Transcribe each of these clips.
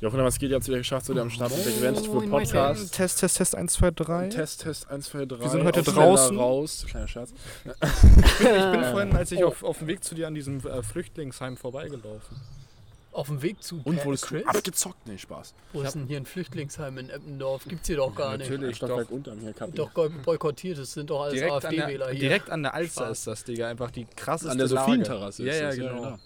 Jochen, was geht? Ihr habt es wieder geschafft, so der am Start mit der Moin, Podcast. Test, Test, Test 1, 2, 3. Test, Test 1, 2, 3. Wir sind heute draußen. raus. Kleiner Scherz. Ich bin vorhin, als ich auf, auf dem Weg zu dir an diesem äh, Flüchtlingsheim vorbeigelaufen. Auf dem Weg zu Und wurdest du Chris? abgezockt? Nee, Spaß. Wo ist denn hier ein Flüchtlingsheim in Eppendorf? Gibt's hier doch gar Natürlich. Stockwerk unter mir, Kapi. nicht. Doch boykottiert, das sind doch alles AfD-Wähler hier. direkt an der Alster Spaß. ist das, Digga. Einfach die krasseste An der. Sophienterrasse Ja, ist ja, das, genau.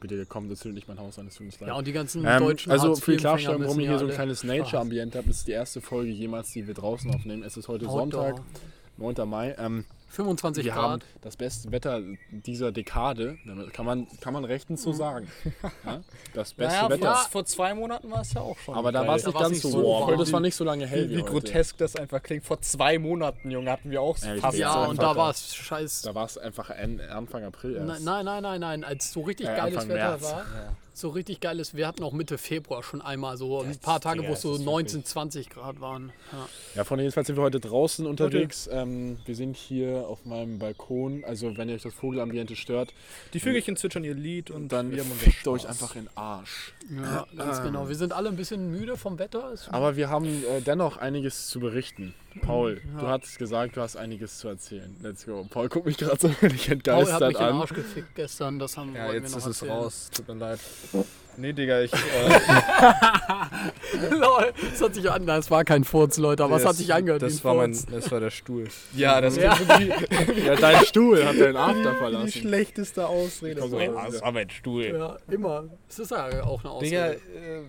Bitte komm, das ist nicht mein Haus an, das tut uns leid. ja, und die ganzen Ähm, deutschen also für die Klarstellung, warum ich müssen hier so ein ja kleines Nature-Ambiente habe, ist die erste Folge jemals, die wir draußen aufnehmen. Es ist heute. Sonntag, 9. Mai. Ähm, 25 wir haben Grad. das beste Wetter dieser Dekade, kann man, kann man rechtens so sagen. Ja? Das beste Naja, Wetter. vor, vor zwei Monaten war es ja auch schon. Aber da war es nicht ganz nicht so so warm. warm. Das war nicht so lange hell wie, wie, wie heute. grotesk das einfach klingt. Vor zwei Monaten, Junge, hatten wir auch Ja, ich fast Ja, so und da war es scheiß. Da war es einfach Anfang April erst. Nein, nein, nein, nein, nein. Als so richtig Äh, geiles Anfang Wetter März. war, so richtig geiles, wir hatten auch Mitte Februar schon einmal so ein paar Tage, wo es so das ist 19, 20 Grad waren. Ja. Ja, von jedenfalls sind wir heute draußen unterwegs. Ähm, wir sind hier auf meinem Balkon. Also wenn ihr euch das Vogelambiente stört, Die Vögelchen zwitschern ihr Lied und dann wir fickt euch einfach in den Arsch. Ja, ganz genau. Wir sind alle ein bisschen müde vom Wetter. Ist Aber wir haben äh, dennoch einiges zu berichten. Paul, du hast gesagt, du hast einiges zu erzählen. Let's go. Paul guckt mich gerade so völlig Paul hat entgeistert mich in den an. Arsch gefickt gestern. Das haben Ja, jetzt ist noch es erzählen. raus. Tut mir leid. Nee, Digga, ich. Äh, Lol, das hat sich an. Das war kein Furz, Leute, aber es hat sich angehört. Das war, mein, das war der Stuhl. Ja, das Ja. Ja, dein Stuhl hat deinen After die verlassen. schlechteste Ausrede. Ja, ja, das war mein Stuhl. Ja, immer. Es ist ja auch eine Digga, Ausrede. äh,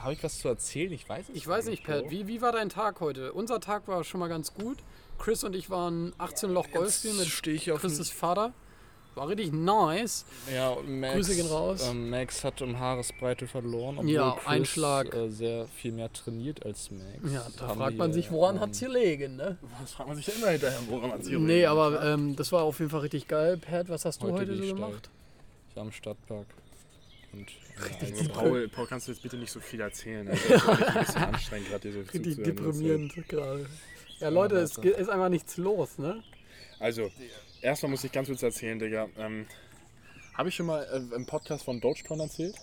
habe ich was zu erzählen? Ich weiß es Ich weiß nicht, Pat, wie, wie war dein Tag heute? Unser Tag war schon mal ganz gut. Chris und ich waren 18 Loch Golf spielen mit stehe ich auf Chris' Vater. War richtig nice. Ja, und Max, Grüße gehen raus. Ähm, Max hat um Haaresbreite verloren, obwohl Ja, Chris, Einschlag. Äh, sehr viel mehr trainiert als Max. Ja, da Haben fragt man sich, woran ähm, hat's hier liegen, ne? Das fragt man sich ja immer hinterher, woran man sich Nee, aber ähm, das war auf jeden Fall richtig geil. Pat, was hast du Heute so gemacht? Ich war am Stadtpark. Und, Also, Paul, Paul, kannst du jetzt bitte nicht so viel erzählen? Also, das ist ein bisschen anstrengend, gerade hier so Richtig zuzuhören. deprimierend gerade. Ja, Leute, es ist einfach nichts los, ne? Also, erstmal muss ich ganz kurz erzählen, Digga. Ähm, Habe ich schon mal äh, im Podcast von Dogecoin erzählt?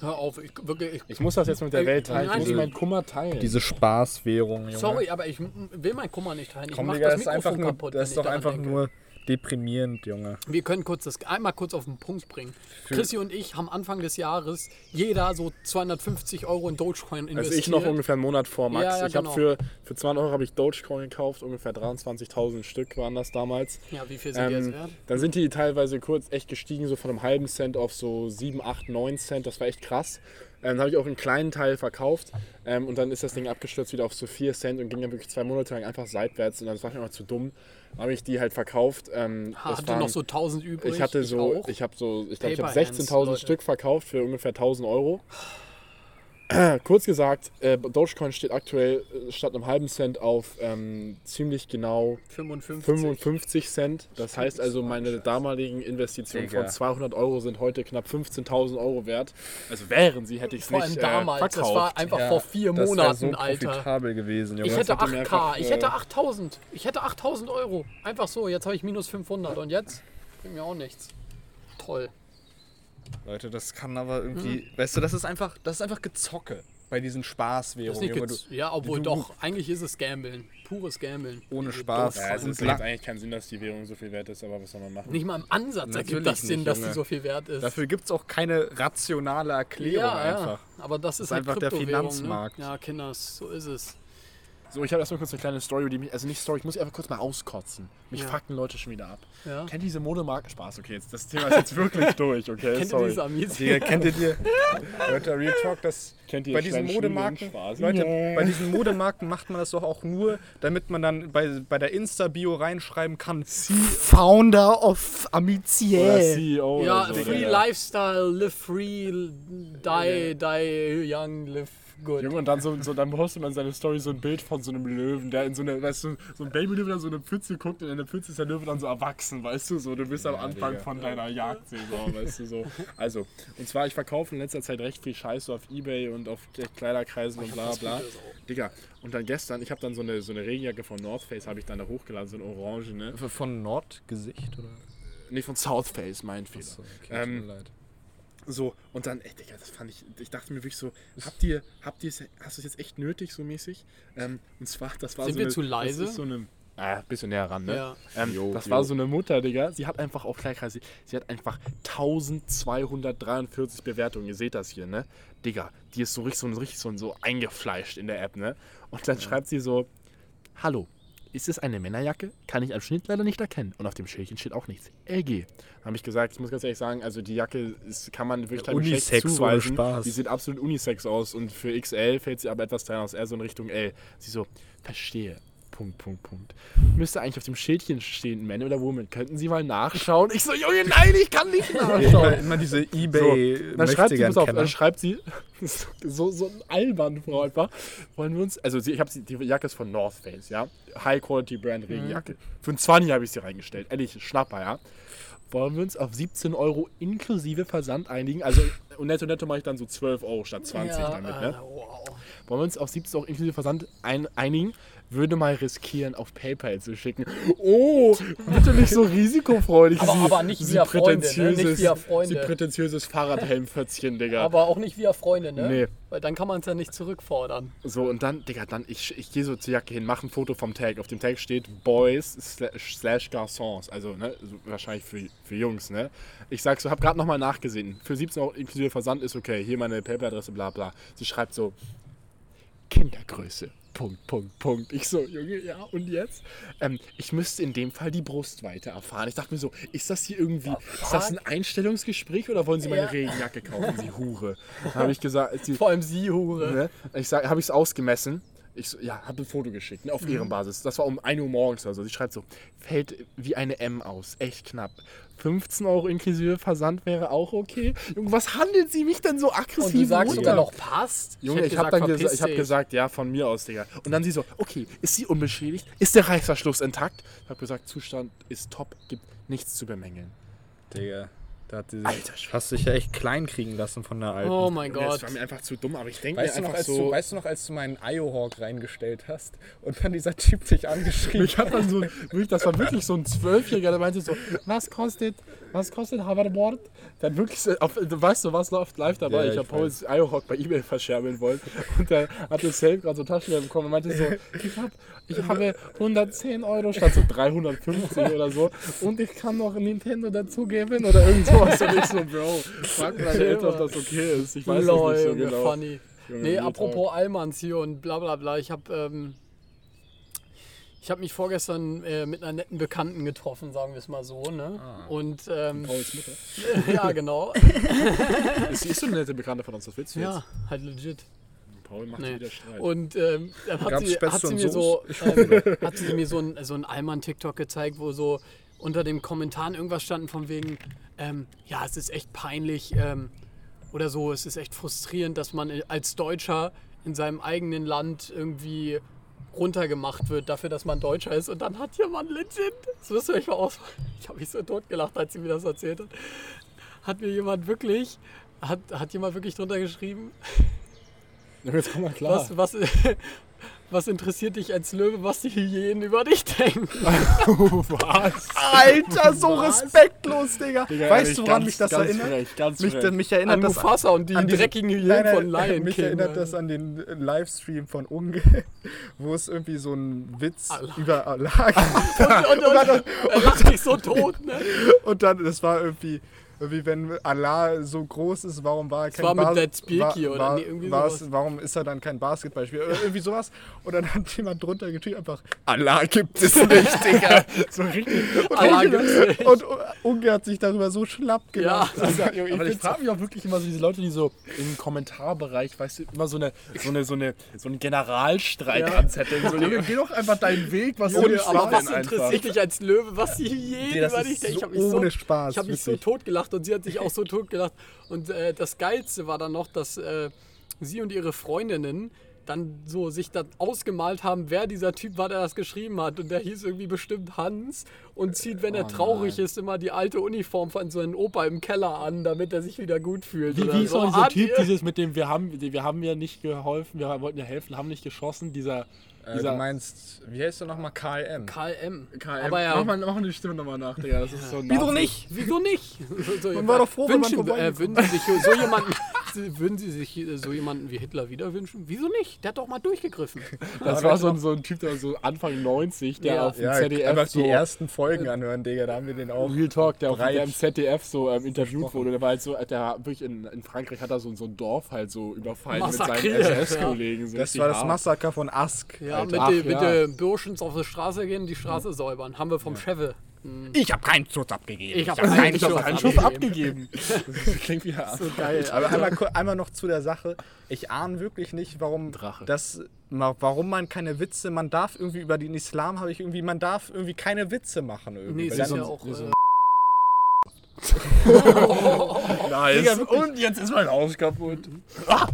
Hör auf, ich, wirklich, ich, Ich muss das jetzt mit der Welt teilen. Ich muss diese- meinen Kummer teilen. Diese Spaßwährung, Junge. sorry, aber ich will meinen Kummer nicht teilen. Ich Komm, mach Digga, das das ist einfach Mikrofon nur, kaputt, das ist doch einfach denke. nur deprimierend, Junge. Wir können kurz das einmal kurz auf den Punkt bringen. Chrissy und ich haben Anfang des Jahres jeder so 250 Euro in Dogecoin investiert. also ich noch ungefähr einen Monat vor Max. Ja, ja, ich habe genau. für, für 200 Euro habe ich Dogecoin gekauft, ungefähr 23.000 Stück waren das damals. Ja, wie viel sind die jetzt Ähm, wert? dann sind die teilweise kurz echt gestiegen, so von einem halben Cent auf so 7, 8, 9 Cent. Das war echt krass. Ähm, dann habe ich auch einen kleinen Teil verkauft ähm, und dann ist das Ding abgestürzt wieder auf so 4 Cent und ging dann wirklich zwei Monate lang einfach seitwärts und dann war ich einfach zu dumm. Habe ich die halt verkauft. Ähm, hatte waren- noch so 1000 übrig. ich hatte so, auch. ich habe so, ich glaube, ich habe Paper Hands, 16.000 Leute. Stück verkauft für ungefähr 1000 Euro. Kurz gesagt, äh, Dogecoin steht aktuell äh, statt einem halben Cent auf ähm, ziemlich genau 55. 55 Cent. Das heißt also, meine damaligen Investitionen Digga. von 200 Euro sind heute knapp 15.000 Euro wert. Also wären sie, hätte ich es Vor allem nicht damals. äh, Das verkauft. war einfach Ja, vor vier das Monaten, so Alter. profitabel gewesen, Junge. Ich hätte hätte mir 8k, einfach, ich äh, hätte 8000. Ich hätte 8000 Euro. Einfach so, jetzt habe ich minus 500 und jetzt bringt mir auch nichts. Toll. Leute, das kann aber irgendwie. Weißt du, das ist einfach, das ist einfach Gezocke bei diesen Das Spaßwährungen. ja, obwohl du- doch, eigentlich ist es Gambeln. Pures Gambeln. ohne Die Spaß. Ja, es ist macht eigentlich keinen Sinn, dass die Währung so viel wert ist, aber was soll man machen? Nicht mal im Ansatz ergibt Natürlich das Sinn, dass die Junge. so viel wert ist. Dafür gibt es auch keine rationale Erklärung ja, einfach. ja, aber das ist, ist halt einfach der Kryptowährung, Finanzmarkt. Ne? Ja, Kinders, so ist es. So, ich habe erstmal kurz eine kleine Story, die mich, also nicht Story, ich muss einfach kurz mal auskotzen. Mich Ja. fucken Leute schon wieder ab. Ja. Kennt ihr diese Modemarken? Spaß, okay, jetzt, das Thema ist jetzt wirklich durch, okay? Kennt ihr sorry. diese Amis? Digga, kennt ihr die? Leute, Real Talk, das Kennt ihr bei die diesen Modemarken? Leute, Ja. bei diesen Modemarken macht man das doch auch nur, damit man dann bei, bei der Insta-Bio reinschreiben kann, Founder of Amiziel. CEO Ja, so, free lifestyle, live free, die, die young, live Gut. Junge, und dann, so, so, dann postet man in seine Story so ein Bild von so einem Löwen, der in so eine, weißt du, so ein Babylöwe, der so eine Pfütze guckt und in der Pfütze ist der Löwe dann so erwachsen, weißt du, so, du bist am Anfang Digga. von deiner Jagdsaison, weißt du, so. Also, und zwar, ich verkaufe in letzter Zeit recht viel Scheiße auf Ebay und auf Kleiderkreisen und bla bla. Digga, und dann gestern, ich habe dann so eine, so eine Regenjacke von North Face, habe ich dann da hochgeladen, so eine orange, ne? Von Nordgesicht oder? Nee, von South Face, mein Fehler. Achso, okay, Ähm, tut mir leid. So, und dann, ey, Digga, das fand ich, ich dachte mir wirklich so, habt ihr, habt ihr, hast du es jetzt echt nötig, so mäßig? Ähm, und zwar, das war Sind so wir eine, zu leise? Das ist so eine, ah, bisschen näher ran, ne? Ja. Ähm, Jo, das jo. war so eine Mutter, Digga, sie hat einfach auch gleich, sie, sie hat einfach 1243 Bewertungen, ihr seht das hier, ne? Digga, die ist so richtig so, richtig so, so eingefleischt in der App, ne? Und dann schreibt sie so, hallo, ist es eine Männerjacke? Kann ich am Schnitt leider nicht erkennen. Und auf dem Schildchen steht auch nichts. LG. Habe ich gesagt, ich muss ganz ehrlich sagen, also die Jacke ist, kann man wirklich Geschlecht Unisex zuweisen. Spaß. Die sieht absolut unisex aus und für XL fällt sie aber etwas kleiner aus, eher so in Richtung L. Sie so, verstehe. Punkt, Punkt, Punkt. Müsste eigentlich auf dem Schildchen stehen, Man oder Woman. Könnten Sie mal nachschauen? Ich so, Junge, nein, ich kann nicht nachschauen. immer diese So, ebay dann schreibt sie, auf, dann schreibt sie, so, so ein albern Frau einfach, wollen wir uns, also sie, ich habe die Jacke ist von North Face, ja, High Quality Brand Regenjacke. Für ein 20 habe ich sie reingestellt, ehrlich, Schnapper, ja. Wollen wir uns auf 17 Euro inklusive Versand einigen? Also, und netto netto mache ich dann so 12 Euro statt 20 ja, damit, äh, ne? wow. Wollen wir uns auf 17 Euro inklusive Versand ein, einigen? Würde mal riskieren, auf PayPal zu schicken. Oh, bitte nicht so risikofreudig. Aber- sie, aber nicht sie via Freunde, ne? Nicht prätentiöses- via Freunde. Sie prätentiöses Fahrradhelmfötzchen, Digga. Aber auch nicht via Freunde, ne? Nee. Weil dann kann man es ja nicht zurückfordern. So, und dann, Digga, dann, ich, ich gehe so zur Jacke hin, mache ein Foto vom Tag. Auf dem Tag steht Boys slash, slash Garçons. Also, ne, wahrscheinlich für, für Jungs, ne. Ich sag so, hab gerade nochmal nachgesehen. Für 17 Euro inklusive Versand ist okay. Hier meine PayPal-Adresse, bla bla. Sie schreibt so, Kindergröße. Punkt, Punkt, Punkt. Ich so, Junge, ja, und jetzt? Ähm, ich müsste in dem Fall die Brustweite erfahren. Ich dachte mir so, ist das hier irgendwie, ist das ein Einstellungsgespräch oder wollen Sie meine Ja. Regenjacke kaufen, Sie Hure? Habe ich gesagt, sie, Vor allem sie, Hure. Ne? Ich habe ich es ausgemessen. Ich so, ja, habe ein Foto geschickt, ne, auf Ehrenbasis. Das war um 1 Uhr morgens oder so. Sie schreibt so, fällt wie eine M aus, echt knapp. 15 Euro inklusive Versand wäre auch okay. Junge, was handelt sie mich denn so aggressiv? Und du sagst sogar noch passt? Junge, hätte ich habe gesagt, dann gesa ich hab gesagt, ja, von mir aus, Digga. Und dann sie so, okay, ist sie unbeschädigt? Ist der Reißverschluss intakt? Ich habe gesagt, Zustand ist top, gibt nichts zu bemängeln. Digga, da hat sie sich, Alter hast dich ja echt klein kriegen lassen von der alten. Oh mein Gott. Das war mir einfach zu dumm, aber ich denke Weißt mir du, noch, einfach als so... du, weißt du noch, als du meinen Iohawk reingestellt hast und dann dieser Typ dich angeschrieben dann so, wirklich, das war wirklich so ein Zwölfjähriger, der meinte so, was kostet, was kostet Hoverboard? Dann wirklich, so auf, du weißt du, was läuft live dabei? Ja, ich ich habe Pauls Iohawk bei Ebay verscherbeln wollen und der hatte Safe gerade so Taschengeld bekommen und meinte so, ich, hab, ich habe 110 Euro statt so 350 oder so und ich kann noch Nintendo dazugeben oder irgend sowas und ich so, Bro, frag meine Eltern, ob das okay ist. Ich weiß Lol, es nicht so genau. funny. Junge, Nee, apropos Allmanns hier und bla bla bla. Ich habe ähm, ich hab mich vorgestern äh, mit einer netten Bekannten getroffen, sagen wir es mal so. Ne? Ah. Und ähm, Pauls Mutter. ja, genau. Ist, ist so eine nette Bekannte von uns, was willst du ja, jetzt? halt legit. Paul macht Nee. wieder Streit. Und ähm, dann hat sie, hat sie mir so, ähm, hat sie mir so ein, so ein Allmann-TikTok gezeigt, wo so unter dem Kommentaren irgendwas standen von wegen, ähm, ja, es ist echt peinlich ähm, oder so, es ist echt frustrierend, dass man als Deutscher in seinem eigenen Land irgendwie runtergemacht wird dafür, dass man Deutscher ist. Und dann hat jemand legit, das müsst ihr euch mal aus, ich habe mich so totgelacht, als sie mir das erzählt hat, hat mir jemand wirklich, hat, hat jemand wirklich drunter geschrieben, jetzt komm mal klar. was, was, was interessiert dich als Löwe, was die Hyänen über dich denken? was? Alter, so Was? respektlos, Digga. Digga, weißt ehrlich, du, woran ganz- mich das ganz erinnert? frech, ganz mich, frech. mich erinnert An das Mufasa und die an diesen- dreckigen Hyänen Nein, nein, von Lion Mich King. erinnert Alter. das an den äh, Livestream von Unge, wo es irgendwie so einen Witz Allah. über Allah gibt. Und, und, und, er lacht sich so tot, ne? Und dann, das war irgendwie, irgendwie, wenn Allah so groß ist, warum war er kein war mit Bas- Dead Speaky war, oder war, nee, irgendwie war's- sowas. Warum ist er dann kein Basketballspieler? Oder irgendwie sowas. Und dann hat jemand drunter getweetet einfach, Allah gibt es nicht, Digga. so richtig. Allah und, gibt's nicht. und Unge hat sich darüber so schlapp Ja, gemacht. Alter, Junge, Aber ich find's frage mich auch wirklich immer so diese Leute, die so im Kommentarbereich, weißt du, immer so eine so eine so eine so einen Generalstreik Ja. anzetteln. So, Junge, geh doch einfach deinen Weg, was Junge, aber was interessiert dich als Löwe, was die Nee, Hyänen das über ist dich denken? Ich so habe mich so, ohne Spaß, ich hab mich so wirklich. Totgelacht und sie hat sich auch so totgelacht. Und äh, das Geilste war dann noch, dass äh, sie und ihre Freundinnen dann so sich da ausgemalt haben, wer dieser Typ war, der das geschrieben hat. Und der hieß irgendwie bestimmt Hans und zieht, wenn er Oh traurig nein. ist, immer die alte Uniform von so einem Opa im Keller an, damit er sich wieder gut fühlt. Wie, wie ist so. dieser Typ, dieses mit dem, wir haben, wir haben ja nicht geholfen, wir wollten ja helfen, haben nicht geschossen, dieser, Äh, du meinst, wie heißt du nochmal? KLM. KLM. KM. Aber ja, mach, mal, mach mal die Stimme nochmal nach, Digga, das ist so Wieso nicht? Wieso nicht? So, Man war doch froh, wenn man wünschen, äh, Sie sich so jemanden, würden Sie sich äh, so jemanden wie Hitler wieder wünschen? Wieso nicht? Der hat doch mal durchgegriffen. Das war so ein, so ein Typ, der so Anfang 90, der Ja. auf dem Ja, ZDF einfach so die ersten Folgen anhören, Digga, da haben wir den auch. Real Talk, der, auf, der im ZDF so ähm, interviewt wurde. Der war halt so, der wirklich in, in Frankreich hat er so, so ein Dorf halt so überfallen mit Massakriert, seinen SS-Kollegen. So Das war das. Massaker von Ask. Ja, Alter. mit Ach, den ja. de Burschens auf die Straße gehen, die Straße säubern. Haben wir vom Cheve. Ich hab keinen Schuss abgegeben. Ich hab hab keinen Ich hab Schuss keinen Schuss abgegeben. Das klingt wie Hass. So geil. Aber einmal, einmal noch zu der Sache. Ich ahne wirklich nicht, warum Drache. das, warum man keine Witze, man darf irgendwie über den Islam habe ich irgendwie, man darf irgendwie keine Witze machen irgendwie. Nee, ist ja auch. so- Äh, Nice. Und jetzt ist mein Haus kaputt. äh, äh,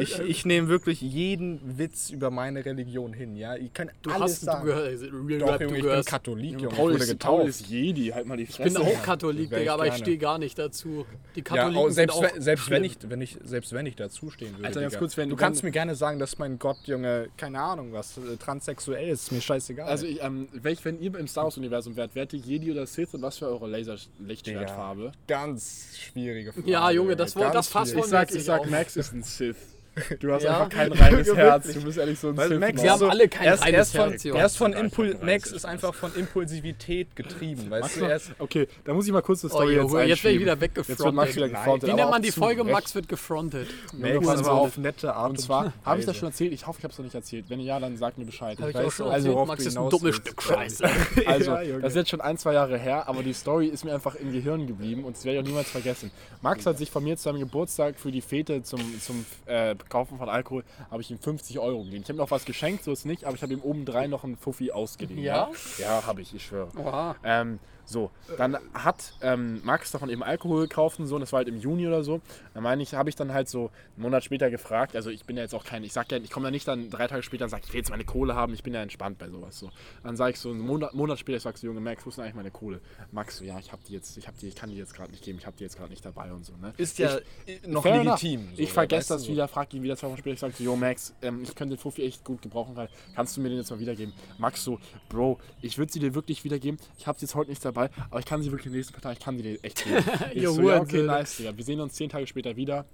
ich, äh, ich nehme wirklich jeden Witz über meine Religion hin, ja. Ich kann du alles hast, du sagen. gehörst, Real Doch, Rap, Junge, du ich bin gehörst. Katholik, Junge. Paul ich wurde ist, Paul getauft. ist Jedi, halt mal die Ich Fresse. bin auch Katholik, ich Digga, aber ich stehe gar nicht dazu. Die Ja, Katholiken auch, selbst, sind auch wenn, selbst, wenn ich, wenn ich, selbst wenn ich dazu stehen würde. Alter, ganz kurz, wenn- du wenn- kannst mir gerne sagen, dass mein Gott, Junge, keine Ahnung was, äh, transsexuell ist, ist mir scheißegal. Also, ich, ähm, welch, wenn ihr im Star Wars-Universum wärt, wärt ihr Jedi oder Sith und was für eure Laserlichtschwertfarbe? ganz schwierige Frage. Ja, Junge, das das Fass schwierig. Ich sag, ich sag. Max ist Sith. Du hast Ja. einfach kein reines Herz. Du bist ehrlich so ein Weil. Max Wir ist haben so, alle kein er ist, er reines ist von, Herz, er ist von Impul Max ist einfach von Impulsivität getrieben, weißt du? Max, Er ist, okay, da muss ich mal kurz eine Oh, Story Junge, jetzt jetzt werde ich wieder Jetzt wird Max weggefrontet. wieder gefrontet. Wie nennt man die Folge? Recht. Max wird gefrontet. Max aber so- auf nette Art Und zwar, habe ich das schon erzählt? Ich hoffe, ich habe es noch nicht erzählt. Wenn ja, dann sagt mir Bescheid. Ich weiß, also, Max ist ein dummes. Stück Scheiße. Also, das ist jetzt schon ein, zwei Jahre her, aber die Story ist mir einfach im Gehirn geblieben und das werde ich auch niemals vergessen. Max hat sich von mir zu seinem Geburtstag für die Fete zum, zum äh, Kaufen von Alkohol, habe ich ihm 50 Euro gegeben. Ich habe ihm noch was geschenkt, so ist nicht, aber ich habe ihm obendrein noch einen Fuffi ausgeliehen. Ja? Ja, habe ich, ich schwöre. Oha. Ähm, so, dann hat ähm, Max davon eben Alkohol gekauft und so, und das war halt im Juni oder so. Dann meine ich, habe ich dann halt so einen Monat später gefragt, also ich bin ja jetzt auch kein, ich sag ja, ich komme ja nicht dann drei Tage später und sage, ich will jetzt meine Kohle haben, ich bin ja entspannt bei sowas so. Dann sage ich so einen Monat, Monat später, ich sag so, Junge Max, wo ist denn eigentlich meine Kohle? Max so, ja, ich habe die jetzt, ich habe die, ich kann die jetzt gerade nicht geben, ich habe die jetzt gerade nicht dabei und so, ne? Ist ja Ich- noch legitim. so, ich vergesse das so. wieder, frage ihn wieder zwei Wochen später. Ich sage so, yo Max, ähm, ich könnte den Fuffi echt gut gebrauchen. Kannst du mir den jetzt mal wiedergeben? Max so, Bro, ich würde sie dir wirklich wiedergeben. Ich habe sie jetzt heute nicht dabei, aber ich kann sie wirklich in den nächsten paar Tagen, ich kann sie echt geben. Ich so, ja, okay, nice, Digga. Wir sehen uns zehn Tage später wieder.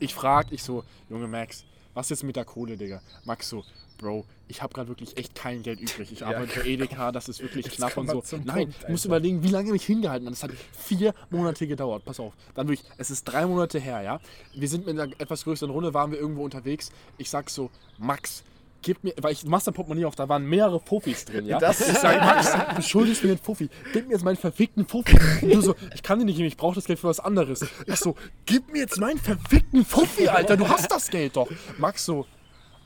Ich frage, ich so, Junge Max, was ist mit der Kohle, Digga? Max so, Bro, ich habe gerade wirklich echt kein Geld übrig. Ich arbeite für Edeka, das ist wirklich knapp und so. Nein, Punkt, musst Alter. überlegen, wie lange mich hingehalten hat. Das hat vier Monate gedauert. Pass auf. Dann wirklich, es ist drei Monate her, ja. Wir sind mit einer etwas größeren Runde, waren wir irgendwo unterwegs. Ich sag so, Max, gib mir, weil ich du machst dein Portemonnaie auf, da waren mehrere Fuffis drin, ja. Das- ich sag, Max, du schuldest mir einen Fuffi. Gib mir jetzt meinen verfickten Fuffi. Und du so, ich kann den nicht geben, ich brauche das Geld für was anderes. Ich so, gib mir jetzt meinen verfickten Fuffi, Alter, du hast das Geld doch. Max so,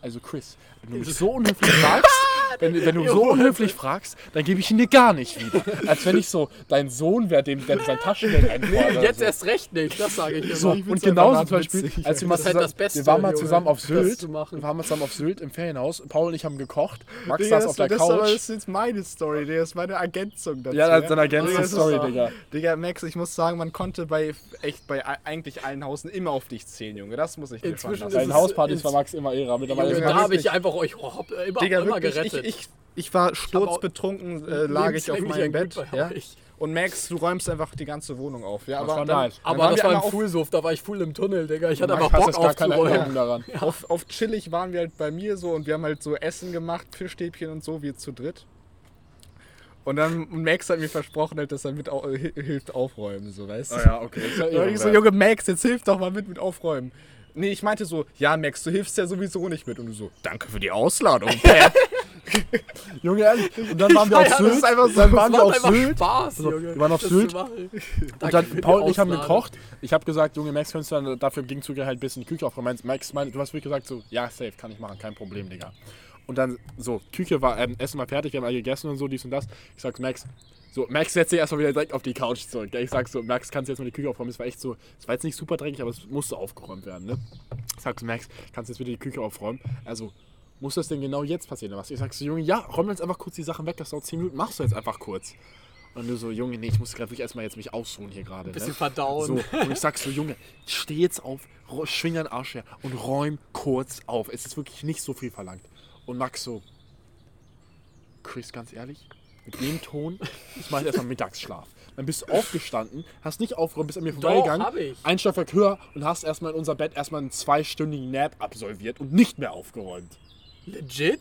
also Chris, wenn du mich so unhöflich fragst, wenn, wenn du so unhöflich fragst, dann gebe ich ihn dir gar nicht wieder. Als wenn ich so dein Sohn wäre, dem der sein Taschengeld einfordert. oder Jetzt so. erst recht nicht, das sage ich immer. So, Ich und genauso zum Beispiel, witzig. als wir mal Das ist halt zusammen, das Beste, wir waren mal Junge, zusammen auf Sylt, wir waren mal zusammen auf Sylt im Ferienhaus, Paul und ich haben gekocht, Max Digga, saß das, auf der das, aber das Couch. ist jetzt meine Story, Digga. Das ist meine Ergänzung dazu. Ja, das ist eine ergänzende Digga, Digga. Digga, Max, ich muss sagen, man konnte bei echt bei eigentlich allen Hausen immer auf dich zählen, Junge. Das muss ich dir Inzwischen Bei den Hauspartys war Max immer Ära. Mittlerweile da habe ich einfach euch oh, immer, Digga, immer wirklich, gerettet. Ich, ich, ich war auch- sturzbetrunken, äh, lag ich auf meinem ein Bett. Ja? Und Max, du räumst einfach die ganze Wohnung auf. Ja, Das aber war dann, dann aber waren das wir war auf, Fuhlsuff, da war ich full im Tunnel, Digga. Ich hatte einfach hast Bock jetzt gar keine aufzuräumen. Daran. auf, auf chillig waren wir halt bei mir so und wir haben halt so Essen gemacht, Fischstäbchen und so, wir zu dritt. Und dann und Max hat mir versprochen, halt, dass er mit au hi- hilft aufräumen, so weißt du. Ah ja, okay. Ja war ich so. Junge Max, jetzt hilf doch mal mit mit aufräumen. Nee, ich meinte so, ja Max, du hilfst ja sowieso nicht mit. Und du so, danke für die Ausladung. Pep. Junge, ehrlich. Und dann waren wir auf Ja, Sylt. so- dann waren wir auf Sylt. Spaß, Also, Junge. wir waren auf Sylt. Und dann Paul und ich haben gekocht. Ich habe gesagt, Junge, Max, könntest du dann dafür im Gegenzug halt ein bisschen die Küche aufräumen. Max, meine, du hast wirklich gesagt, so, ja, safe, kann ich machen, kein Problem, Digga. Und dann, so, Küche war, ähm, Essen war fertig, wir haben alle gegessen und so, dies und das. Ich sag, Max, so, Max setzt sich erstmal wieder direkt auf die Couch zurück. Ich sag so, Max, kannst du jetzt mal die Küche aufräumen? Es war echt so, es war jetzt nicht super dreckig, aber es musste aufgeräumt werden, ne? Ich sag, Max, kannst du jetzt wieder die Küche aufräumen? Also, muss das denn genau jetzt passieren oder was? Ich sag so, Junge, ja, räum jetzt einfach kurz die Sachen weg, das dauert 10 Minuten, machst du jetzt einfach kurz. Und du so, Junge, nee, ich muss gerade wirklich erstmal jetzt mich ausruhen hier gerade. Bisschen ne? verdauen. So, und ich sag so, Junge, steh jetzt auf, schwing deinen Arsch her und räum kurz auf. Es ist wirklich nicht so viel verlangt. Und Max so, Chris, ganz ehrlich, mit dem Ton, ich mache erstmal Mittagsschlaf. Dann bist du aufgestanden, hast nicht aufgeräumt, bist an mir vorbeigegangen, ein Stockwerk höher und hast erstmal in unser Bett erstmal einen zweistündigen Nap absolviert und nicht mehr aufgeräumt. Legit?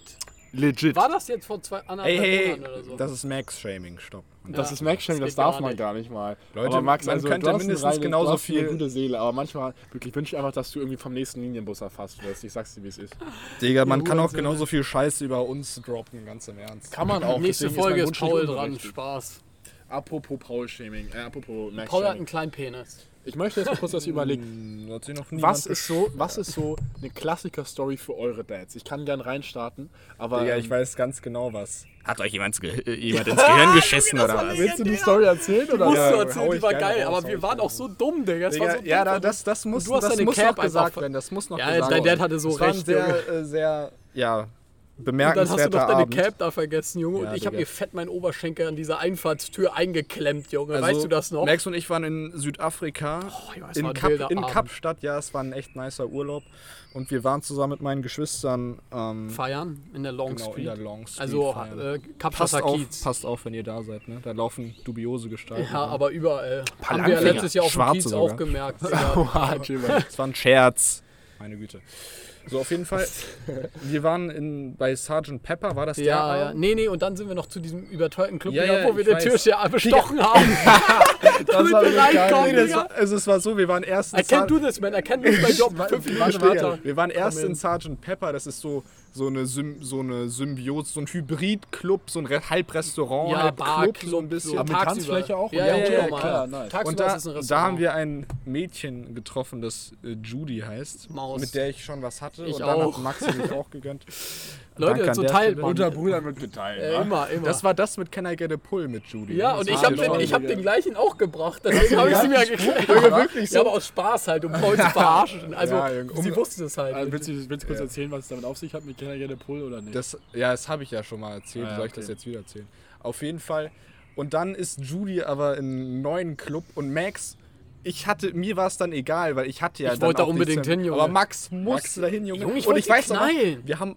Legit. War das jetzt vor zwei, anderthalb Hey, hey, Monaten oder so? das ist Max-Shaming, stopp. Das Ja, ist Max-Shaming, das das darf gar man gar nicht mal. Leute, Aber Max, man also, könnte du hast mindestens eine reine, genauso du hast viel- eine gute Seele, aber manchmal wirklich wünsche ich einfach, dass du irgendwie vom nächsten Linienbus erfasst wirst. Ich sag's dir, wie es ist. Digga, man kann auch genauso viel Scheiße über uns droppen, ganz im Ernst. Kann man auch. Nächste deswegen Folge ist, nicht Paul dran. Spaß. Apropos Paul-Shaming, äh, apropos Paul hat Max-Shaming. einen kleinen Penis. Ich möchte jetzt mal kurz was überlegen. Hm, hat sich noch niemand Was ist, so, was ist so eine Klassiker-Story für eure Dads? Ich kann gern reinstarten, aber. Digga, ähm, ich weiß ganz genau was. Hat euch jemand, jemand ins Gehirm geschissen oder was? Willst du die Story erzählen? Oder? Musst Ja, du erzählen, die war geil, raus, aber wir waren auch so dumm, Digga. Das war Digga, so dumm ja, das, das muss, du hast das deine muss Cap noch gesagt werden. Das muss noch Ja, gesagt dein werden. Dad hatte so das war ein recht, sehr, äh, sehr, ja, Und dann hast du bemerkenswerter doch deine Abend. Cap da vergessen, Junge. Ja, und ich habe mir fett meinen Oberschenkel an dieser Einfahrtstür eingeklemmt, Junge. Also, weißt du das noch? Max und ich waren in Südafrika, ja, es in, Kap, in Abend. Kapstadt. Ja, es war ein echt nicer Urlaub. Und wir waren zusammen mit meinen Geschwistern ähm, Feiern in der Long genau, in Street. der Long Street. also äh, passt, Kapstadter auf, Kiez. passt auf, wenn ihr da seid. Ne? Da laufen dubiose Gestalten. Ja, rum. aber überall. Haben wir letztes Jahr auf dem Schwarze Kiez sogar. auch gemerkt. Das war ein Scherz. Meine Güte. So, auf jeden Fall. Wir waren in, bei Sergeant Pepper, war das der ja, ja. Nee, nee, und dann sind wir noch zu diesem überteuerten Club, Ja, ja, wo wir den. Türsteher bestochen haben. damit war reinkommen, Nee, das war, also es war so, wir waren erst in I can't do this, man. I can't lose my job. Fünf warte, später. warte. Wir waren erst in. Sergeant Pepper, das ist so, so, eine, Sym so eine Symbiose, so ein Hybrid-Club, so ein Re halb Restaurant, Ja, halb Bar, Club, Club, so ein bisschen. so Aber mit. Tanzfläche auch? Ja, Ja, ja, ja, ja, ja, klar. nice. Und da, da haben wir ein Mädchen getroffen, das äh, Judy heißt, Maus. mit der ich schon was hatte. Ich und dann auch. hat Maxi mich auch gegönnt. Leute, so teilt man. Unter Brüdern wird geteilt. Äh, immer, immer. Das war das mit Can I Get a Pull mit Judy. ja, Das und ich habe den, ich hab den gleichen auch gebracht. Deswegen habe ich sie mir geklaut. wirklich Ja, aber aus Spaß halt, um Paul zu verarschen. Also, Ja, Junge. sie wusste es halt. Also, willst, du, willst du kurz Ja. erzählen, was es damit auf sich hat mit Can I Get a Pull oder nicht? Das, ja, das habe ich ja schon mal erzählt. Ah, ja, Soll ich das okay. jetzt wieder erzählen? Auf jeden Fall. Und dann ist Judy aber in einem neuen Club und Max. Ich hatte, mir war es dann egal, weil ich hatte ja Ich wollte da unbedingt hin, Junge. Aber Max musste Max- dahin, Junge. Junge, ich und ich weiß knallen. wir haben,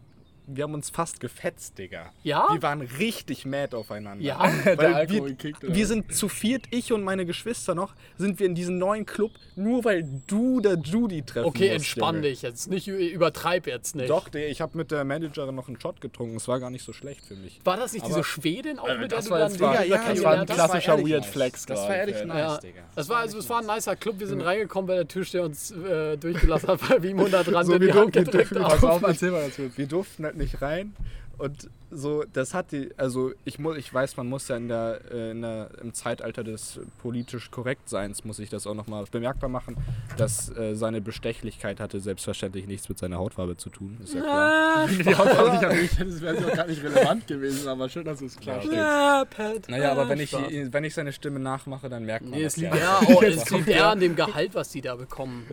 wir haben uns fast gefetzt, Digga. Ja? Wir waren richtig mad aufeinander. Ja? Der Weil Alkohol wir, kickt, wir sind zu viert, ich und meine Geschwister noch, sind wir in diesem neuen Club, nur weil du da Judy treffen Okay, musst, entspann Junge. dich jetzt. Nicht übertreib jetzt nicht. Doch, der, ich habe mit der Managerin noch einen Shot getrunken. Es war gar nicht so schlecht für mich. War das nicht Aber- diese Schwedin auch, mit der das du war dann Digga, Digga, ja, das war ein klassischer ehrlich Weird nice. Flex Das war ehrlich nice, Ja, Digga. das war also es war ein nicer Club. Wir sind reingekommen, weil der Türsteher uns äh, durchgelassen hat, weil dran So, der wir die Hand durften- gedrückt wir hat. Pass auf, erzähl mal dazu. Wir durften halt nicht rein. Und so, das hat die, also ich, muss, ich weiß, man muss ja in der, äh, in der, im Zeitalter des politisch Korrektseins, muss ich das auch nochmal bemerkbar machen, dass äh, seine Bestechlichkeit hatte selbstverständlich nichts mit seiner Hautfarbe zu tun. Ist ja klar. Die Hautfarbe nicht erwähnt hättest, wäre auch gar nicht relevant gewesen, aber schön, dass du es klarstellst. Ja, Pat. Naja, aber wenn ich, wenn ich seine Stimme nachmache, dann merkt man Nee, das es liegt, ja. oh, es liegt eher an dem Gehalt, was die da bekommen.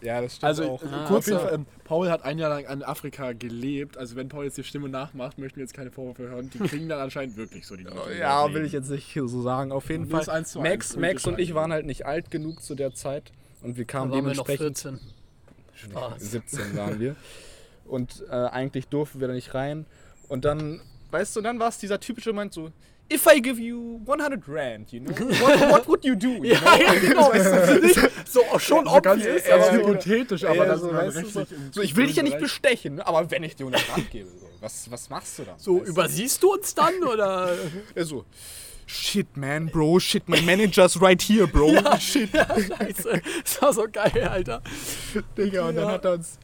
Ja, das stimmt Also, auch. äh, Ah, kurz, ähm, Paul hat ein Jahr lang in Afrika gelebt. Also, wenn Paul jetzt die Stimme nachmacht, möchten wir jetzt keine Vorwürfe hören. Die klingen dann anscheinend wirklich so, die Leute. Ja, will ich jetzt nicht so sagen. Auf jeden Fall. ist eins zu Max, eins, Max und ich politisch waren halt nicht alt genug zu der Zeit. Und wir kamen waren wir noch dementsprechend. 14. Spaß. 17 waren wir. Und äh, eigentlich durften wir da nicht rein. Und dann, weißt du, dann war es dieser typische Moment so, if I give you 100 Rand, you know, what, what would you do? You Ja, know? ja, genau. Nicht so schon So ganz obvious, aber aber so hypothetisch, aber Ja, das so, ist weißt du, so, so, ich will dich ja nicht bestechen, aber wenn ich dir 100 Rand gebe, so, was, was machst du dann? so Weißt übersiehst du uns dann oder? Ja, so, shit, man, bro, shit, my manager's right here, bro. Shit. Ja, scheiße. Das war so geil, Alter. Digga, und dann Ja. hat er uns,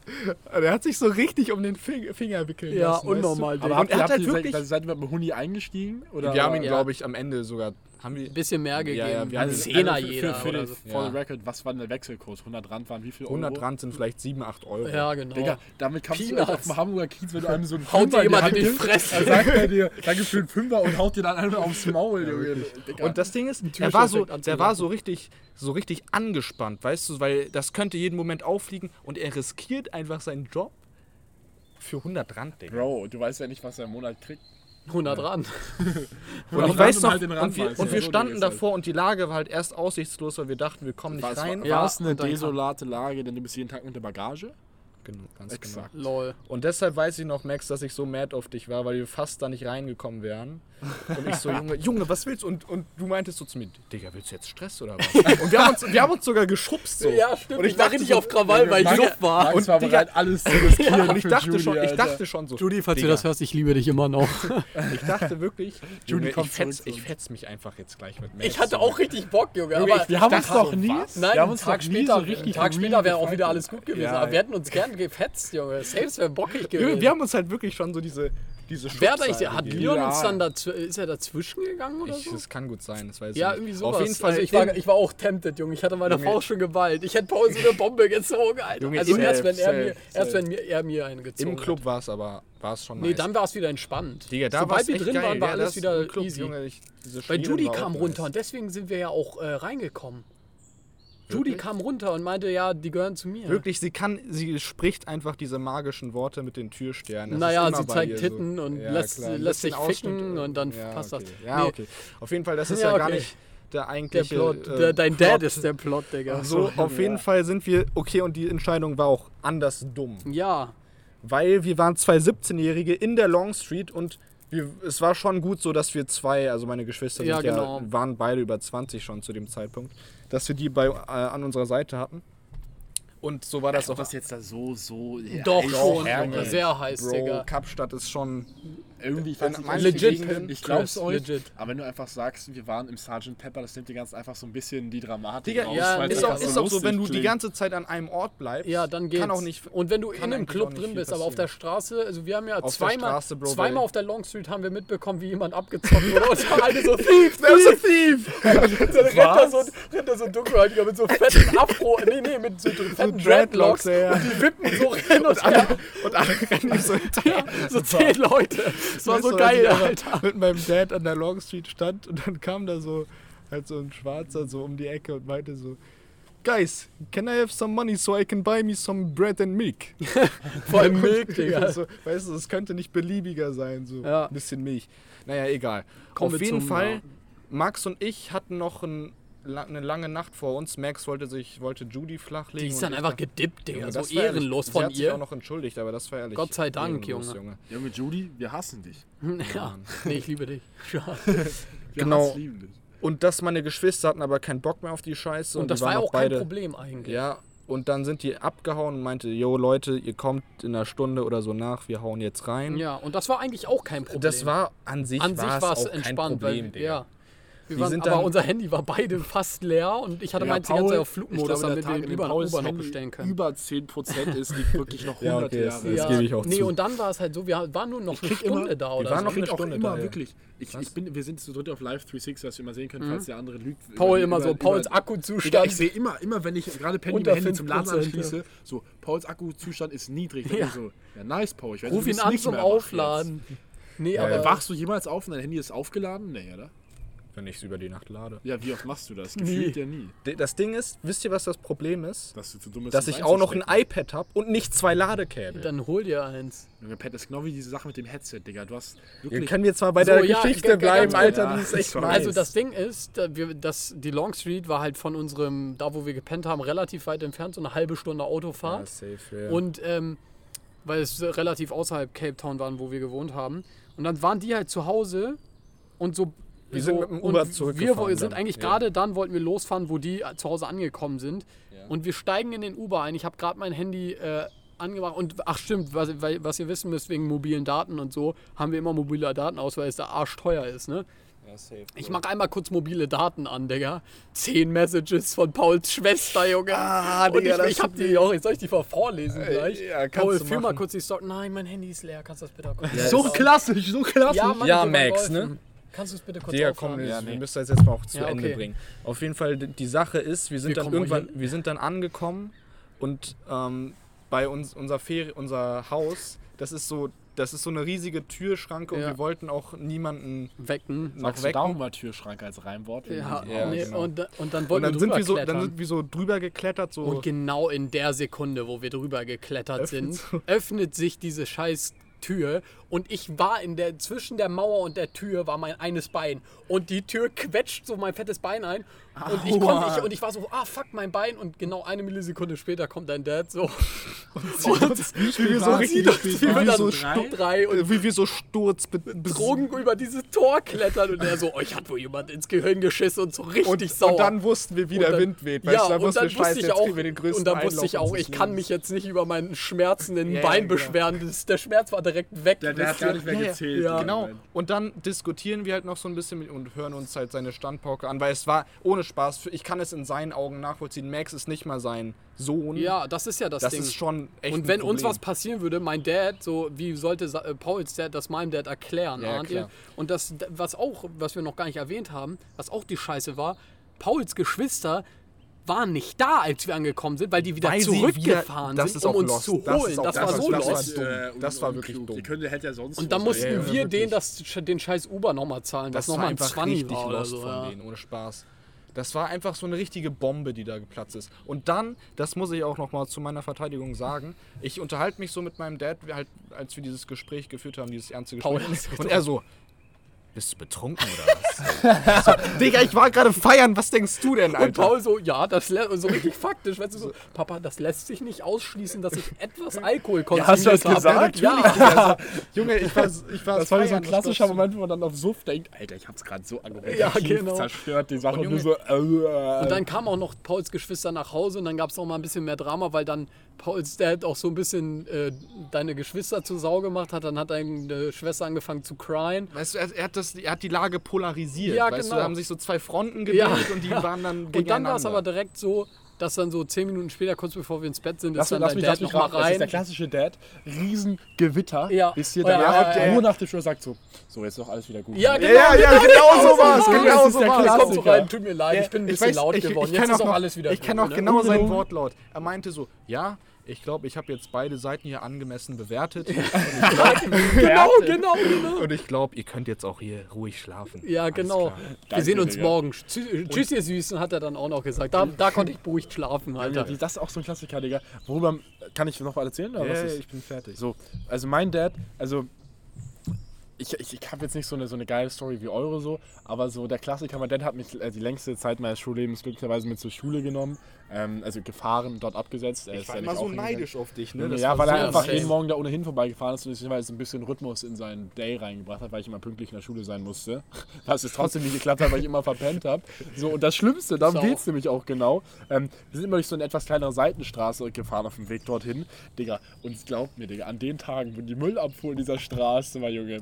er hat sich so richtig um den Fing- Finger wickeln Ja, lassen. unnormal, Weißt Digga. Aber habt er ihr, habt halt ihr wirklich- seid, seid ihr mit dem Huni eingestiegen? du? Oder Wir haben ihn, Ja. glaube ich, am Ende sogar Haben wir Ein bisschen mehr gegeben. Ja, ja, also Zehner für, jeder Für, für oder den, so. for Ja. the record, was war denn der Wechselkurs? 100 Rand waren wie viel 100 Euro? Rand sind vielleicht 7, 8 Euro. Ja, genau. Digga, damit kannst du Peanuts. echt auf dem Hamburger Kiez, wenn du einem so einen Haut dir Fünfer in die jemand in die Fresse. Dann sagt er dir, danke für den Fünfer und haut dir dann einfach aufs Maul, Junge. Digga. Und das Ding ist, der war so, der war so richtig, so richtig angespannt, weißt du, weil das könnte jeden Moment auffliegen und er riskiert einfach seinen Job für 100 Rand, Digga. Bro, du weißt ja nicht, was er im Monat kriegt. 100 Rand. Und Rand ich weiß und noch, halt den Rand und wir, und ja, wir so standen ist halt. davor und die Lage war halt erst aussichtslos, weil wir dachten, wir kommen nicht War es rein. war, Ja, war es eine und desolate Lage, denn du bist jeden Tag mit der Bagage? Genau, ganz Exakt. Lol. genau. Und deshalb weiß ich noch, Max, dass ich so mad auf dich war, weil wir fast da nicht reingekommen wären. Und ich so, Junge, Junge, was willst du? Und, und du meintest so zu mir, Digga, willst du jetzt Stress oder was? Und wir haben uns, wir haben uns sogar geschubst so. Ja, stimmt. Und ich ich war dachte richtig so, auf Krawall, weil ich Luft war. Max Und war Digga- bereit, alles zu riskieren Und ich für dachte Judy, schon, ich dachte schon so. Judy, falls Digga, du das hörst, ich liebe dich immer noch. Ich dachte wirklich, Junge, ich, kommt fetz, ich fetz mich einfach jetzt gleich mit Max. Ich hatte auch richtig Bock, Junge. Junge, aber Wir haben uns doch nie? Nein, wir haben einen Tag später, so einen richtig Tag später wäre auch wieder alles gut gewesen. Ja. Aber wir hätten uns gern gefetzt, Junge. Selbst wäre bockig gewesen. Wir haben uns halt wirklich schon so diese, diese Wer hat, Schubser eigentlich, hat Ja. uns dann dazu, ist er dazwischen gegangen oder Ich, so? das kann gut sein, das weiß Ja, ich irgendwie nicht. sowas. Auf jeden Fall, also ich, war, ich war auch tempted, Junge. Ich hatte meine. Faust schon geballt. Ich hätte Paul so eine Bombe gezogen, Alter. Junge, also erst wenn, er mir, erst wenn mir, er mir eine gezogen im Club war es aber war es schon hat. Nee, nice. dann war es wieder entspannt. Digga, da Sobald wir drin geil. waren, war ja, alles wieder Club, easy. Junge, ich, Weil Judy kam nice. runter und deswegen sind wir ja auch äh, reingekommen. Judy Wirklich? kam runter und meinte, ja, die gehören zu mir. Wirklich, sie kann, sie spricht einfach diese magischen Worte mit den Türsternen. Das Naja, sie zeigt Titten und lässt- klar, ein lässt bisschen sich ficken und dann ja, passt okay. das. Ja, Nee. okay. Auf jeden Fall, das ist Ja, ja, gar okay. nicht der der eigentliche Plot, äh, der, dein Dad Plot. ist der Plot, Digga. So, auf jeden Fall sind wir, okay, und die Entscheidung war auch anders dumm. Ja, Weil wir waren zwei 17-Jährige in der Long Street und wir, es war schon gut so, dass wir zwei, also meine Geschwister Ja, ja, genau. waren beide über 20 schon zu dem Zeitpunkt, dass wir die bei, äh, an unserer Seite hatten. Und so war das auch. das jetzt da so, so. doch heiß schon, sehr heiß, Bro, Digga. Kapstadt ist schon. Irgendwie, ich nicht, manchen Legit, Gegenden- Ich glaub's euch, legit. aber wenn du einfach sagst, wir waren im Sgt. Pepper, das nimmt dir ganz einfach so ein bisschen die Dramatik Digga, raus. Ja, ist auch, ist auch so, wenn du die klingt. ganze Zeit an einem Ort bleibst. Ja, dann geht's. Kann auch nicht. und wenn du in einem Club drin bist, aber auf passieren. der Straße, also wir haben ja Auf der zweimal, Straße, Bro, zweimal auf der Long Street haben wir mitbekommen, wie jemand abgezockt wurde und haben alle so Thief, There's a thief! Dann rennt da so, ein- rennt da so ein Dunkelhäutiger mit so fetten Afro, nee, nee, mit so fetten Dreadlocks und die wippen so rennen und alle rennen so hinterher. So zehn Leute. Das war Weißt so du, geil, Alter. Mit meinem Dad an der Long Street stand und dann kam da so halt so ein Schwarzer so um die Ecke und meinte so Guys, can I have some money so I can buy me some bread and milk? Vor allem Milch, Digga. so, weißt du, es könnte nicht beliebiger sein, so Ja. ein bisschen Milch. Naja, egal. Kommen Auf jeden zum, Fall, ja. Max und ich hatten noch ein, eine lange Nacht vor uns. Max wollte sich, wollte Judy flachlegen. Die ist und dann ich einfach dachte- gedippt, Digga. Junge, So das ehrenlos Sie von hat sich auch ihr. noch entschuldigt, aber das war ehrlich. Gott sei Dank, ehrenlos, Junge. Junge Judy, wir hassen dich. Ja. Nee, ich liebe dich. Genau. lieben dich. Und dass meine Geschwister hatten aber keinen Bock mehr auf die Scheiße. Und das die war auch auch kein beide. Problem eigentlich. Ja, und dann sind die abgehauen und meinte, yo Leute, ihr kommt in einer Stunde oder so nach, wir hauen jetzt rein. Ja, und das war eigentlich auch kein Problem. Das war an sich, An sich war es auch kein entspannt, Problem, weil, Digga. ja. Wir waren, sind aber unser Handy war beide fast leer und ich hatte Ja, meins die ganze Zeit auf Flugmodus, glaube, damit wir über Uber noch bestellen können. über 10% ist, liegt wirklich noch Ja, 100 okay, Jahre. das- das gebe ich auch nee, zu. und dann war es halt so, wir waren nur noch eine Stunde immer- da wir oder waren so. noch eine auch Stunde immer da, ja. wirklich. Ich, ich bin, wir sind zu dritt auf Live 360, dass wir mal sehen können, falls der andere lügt. Mhm. Paul Über- immer so, Pauls Akkuzustand. Ich sehe immer, immer, wenn ich gerade Penny mein Handy zum Laden 5%, anschließe, so, Pauls Akkuzustand ist niedrig. Ja. ja. so, ja, nice, Paul. Ich weiß, Ruf ihn an zum Aufladen. Nee, aber wachst du jemals auf und dein Handy ist aufgeladen? Nee, oder? Wenn ich es über die Nacht lade. Ja, wie oft machst du das? Nie. Gefühlt ja nie. D- Das Ding ist, wisst ihr, was das Problem ist? Dass du zu dumm bist, Dass um ich auch noch ein iPad habe und nicht zwei Ladekabel. dann hol dir eins. Junge, Pat, das ist genau wie diese Sache mit dem Headset, Digga. Du hast Wir wirklich... können jetzt mal bei So, der ja, Geschichte bleiben, Alter, die ist echt Sorry. nice. Also das Ding ist, wir, das, die Long Street war halt von unserem, da wo wir gepennt haben, relativ weit entfernt, so eine halbe Stunde ja, Autofahrt. safe, ja. Und ähm, weil es relativ außerhalb Cape Town waren, wo wir gewohnt haben. Und dann waren die halt zu Hause und so. Wir so, sind mit dem Uber Wir zurückgefahren wo- sind dann. eigentlich Ja. gerade dann, wollten wir losfahren, wo die zu Hause angekommen sind. Ja. Und wir steigen in den Uber ein. Ich habe gerade mein Handy äh, angemacht. Und ach stimmt, was, was ihr wissen müsst, wegen mobilen Daten und so, haben wir immer mobile Daten aus, weil es da arschteuer ist, ne? ja, safe, Ich Bro. mach einmal kurz mobile Daten an, Digga. Zehn Messages von Pauls Schwester, Junge. Ah, und Digga, ich, ich hab die auch. Soll ich die mal vorlesen Äh, gleich? ja, kannst Paul, führ mal kurz die Story. Nein, mein Handy ist leer. Kannst du das bitte kurz so klassisch, so klassisch. Ja, Mann, Ja, Max, ne? Kannst du es bitte kurz Digga, komm, Ja, wir nee. müssen das jetzt mal auch zu Ja, Ende okay. bringen. Auf jeden Fall, die Sache ist, wir sind Wir dann irgendwann, wir sind dann angekommen und ähm, bei uns, unser, Ferie, unser Haus, das ist so, das ist so eine riesige Türschranke und Ja. wir wollten auch niemanden Wecken. Sagst du wecken. darum mal Türschrank als Reimwort? Ja, Ja, nee, genau. und, da- und dann Und wollten dann wir sind, wir so, dann sind wir so drüber geklettert, so. Und genau in der Sekunde, wo wir drüber geklettert Öffnet sind, öffnet sich diese scheiß Tür und ich war in der zwischen der Mauer und der Tür war mein eines Bein. Und die Tür quetscht so mein fettes Bein ein und ich konnte ich, und ich war so ah fuck mein Bein und genau eine Millisekunde später kommt dein Dad so und zieht uns wie wir so richtig, Wie wir so Drei? drei und wie wir so Sturz Drogen über dieses Tor klettern und er so euch hat wohl jemand ins Gehirn geschissen und so richtig und, sauer. und dann wussten wir, wie der Wind weht. ja, Weißt du, dann und dann wusste scheiße, ich auch, kriegen wir den größten und dann wusste ich auch, ich kann mich jetzt nicht über meinen schmerzenden Ja, Bein ja, beschweren. Das, der Schmerz war direkt weg. Der, der hat gar nicht mehr Ja, ja. gezählt. Ja. Genau. Und dann diskutieren wir halt noch so ein bisschen und hören uns halt seine Standpauke an, weil es war ohne Spaß. für- Ich kann es in seinen Augen nachvollziehen. Max ist nicht mal sein Sohn. Ja, das ist ja das, das Ding. ist schon echt und ein wenn uns was passieren würde, mein Dad, so wie sollte äh, Pauls Dad das meinem Dad erklären, Ja, ja, ahnt ihr? klar. Und das, was auch, was wir noch gar nicht erwähnt haben, was auch die Scheiße war, Pauls Geschwister waren nicht da, als wir angekommen sind, weil die wieder Weil zurückgefahren wieder- das sind, um uns lost. zu Das holen. ist Das, auch- war das so war- das war lost. dumm. Äh, Das war wirklich dumm. Die könnte, hätte ja sonst Und dann was mussten ja, wir wirklich. denen das, den scheiß Uber nochmal zahlen, was Das war nochmal ein einfach 20 richtig war oder so. von Ja. denen, ohne Spaß. Das war einfach so eine richtige Bombe, die da geplatzt ist. Und dann, das muss ich auch noch mal zu meiner Verteidigung sagen, ich unterhalte mich so mit meinem Dad, halt, als wir dieses Gespräch geführt haben, dieses ernste Paul Gespräch. ist Und er so, bist du betrunken oder was? so, Digga, ich war gerade feiern, was denkst du denn, Und Alter? Paul so, ja, das so richtig faktisch, weißt du, so, Papa, das lässt sich nicht ausschließen, dass ich etwas Alkohol konsumiert hast du das habe. gesagt? Ja, Junge, ich war, ich war Das war so ein klassischer? Moment, wo man dann auf Suff denkt, Alter, ich hab's gerade so argumentativ Ja, genau. zerstört, die Sache. Und Und, nur so, äh, Und dann kamen auch noch Pauls Geschwister nach Hause und dann gab es auch mal ein bisschen mehr Drama, weil dann Pauls Dad auch so ein bisschen äh, deine Geschwister zur Sau gemacht hat. Dann hat deine Schwester angefangen zu cryen. Weißt du, er, hat das, er hat die Lage polarisiert. Ja, weißt genau. du, da haben sich so zwei Fronten gebildet Ja, und die ja. waren dann Und dann war es aber gegeneinander. direkt so, dass dann so zehn Minuten später, kurz bevor wir ins Bett sind, Lass, ist dann lass dein mich, Dad lass mich noch mal raten, das ist der rein. klassische Dad. Riesengewitter. Ja. Ist hier Ja, der ja, der ja, nach dem Schluss sagt so, so jetzt ist doch alles wieder gut. Ja, genau. Ja, ja, genau so war's, genau genau so der war's. Jetzt kommt so rein, tut mir leid, ich bin ein Ich bisschen weiß, laut ich- geworden. Ich Jetzt kenn ist auch noch- alles wieder Ich gut, kenne auch ne? genau sein. Wortlaut. Er meinte so, ja, ich glaube, ich habe jetzt beide Seiten hier angemessen bewertet. Genau, genau, genau. Und ich glaube, ihr könnt jetzt auch hier ruhig schlafen. Ja, genau. Wir Danke, sehen uns Digga. morgen. Tschü- Tschüss, ihr Süßen, hat er dann auch noch gesagt. Da, da konnte ich beruhigt schlafen, Ja, Alter. die- das ist auch so ein Klassiker, Digga. Worüber kann ich noch erzählen? Oder Ja, was ja, ist? ich bin fertig. So, also mein Dad, also ich, ich, ich habe jetzt nicht so eine, so eine geile Story wie eure so, aber so der Klassiker, mein Dad hat mich äh, die längste Zeit meines Schullebens glücklicherweise mit zur Schule genommen, ähm, also gefahren, dort abgesetzt. Er Ich ist war ja immer so neidisch auf dich, ne? Das ja, weil so er einfach jeden Morgen da ohnehin vorbeigefahren ist und ich weil es ein bisschen Rhythmus in seinen Day reingebracht hat, weil ich immer pünktlich in der Schule sein musste. Was es trotzdem nicht geklappt hat, weil ich immer verpennt habe. So, und das Schlimmste, darum Sau. geht es nämlich auch genau. Ähm, wir sind immer durch so eine etwas kleinere Seitenstraße gefahren auf dem Weg dorthin. Digga, und glaubt mir, Digga, an den Tagen, wo die Müllabfuhr in dieser Straße war, Junge,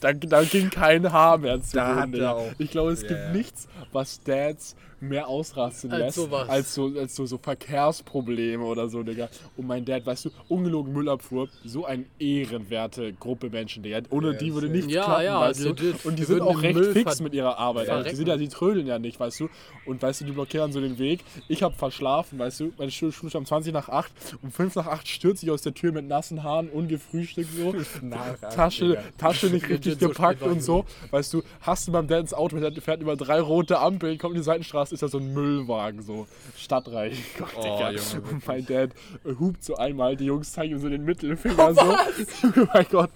da, da ging kein Haar mehr zu Da hat er auch- Ich glaube, es Ja, gibt nichts, was Dads mehr ausrasten Als lässt, sowas. als so, als so, so Verkehrsprobleme oder so, Digga. Und mein Dad, weißt du, ungelogen Müllabfuhr, so eine ehrenwerte Gruppe Menschen, Digga. Ohne Ja, die würde nichts Ja, klappen, ja, weißt du. legit. Und die Die sind auch recht Müll fix mit ihrer Arbeit. Alter. Die sind ja, die trödeln ja nicht, weißt du. Und weißt du, die blockieren so den Weg. Ich habe verschlafen, weißt du. Meine Schule ist um 20 nach 8. Um 5 nach 8 stürzt ich aus der Tür mit nassen Haaren, ungefrühstückt so. Tasche, Tasche nicht richtig so gepackt und so. Weißt du, hast du beim Dad ins Auto, der fährt über drei rote Ampeln, kommt in die Seitenstraße, ist da so ein Müllwagen, so stadtreich. Gott, Oh, Digga. Junge, und mein Dad äh, hupt so einmal, die Jungs zeigen ihm so den Mittelfinger so. oh mein Gott.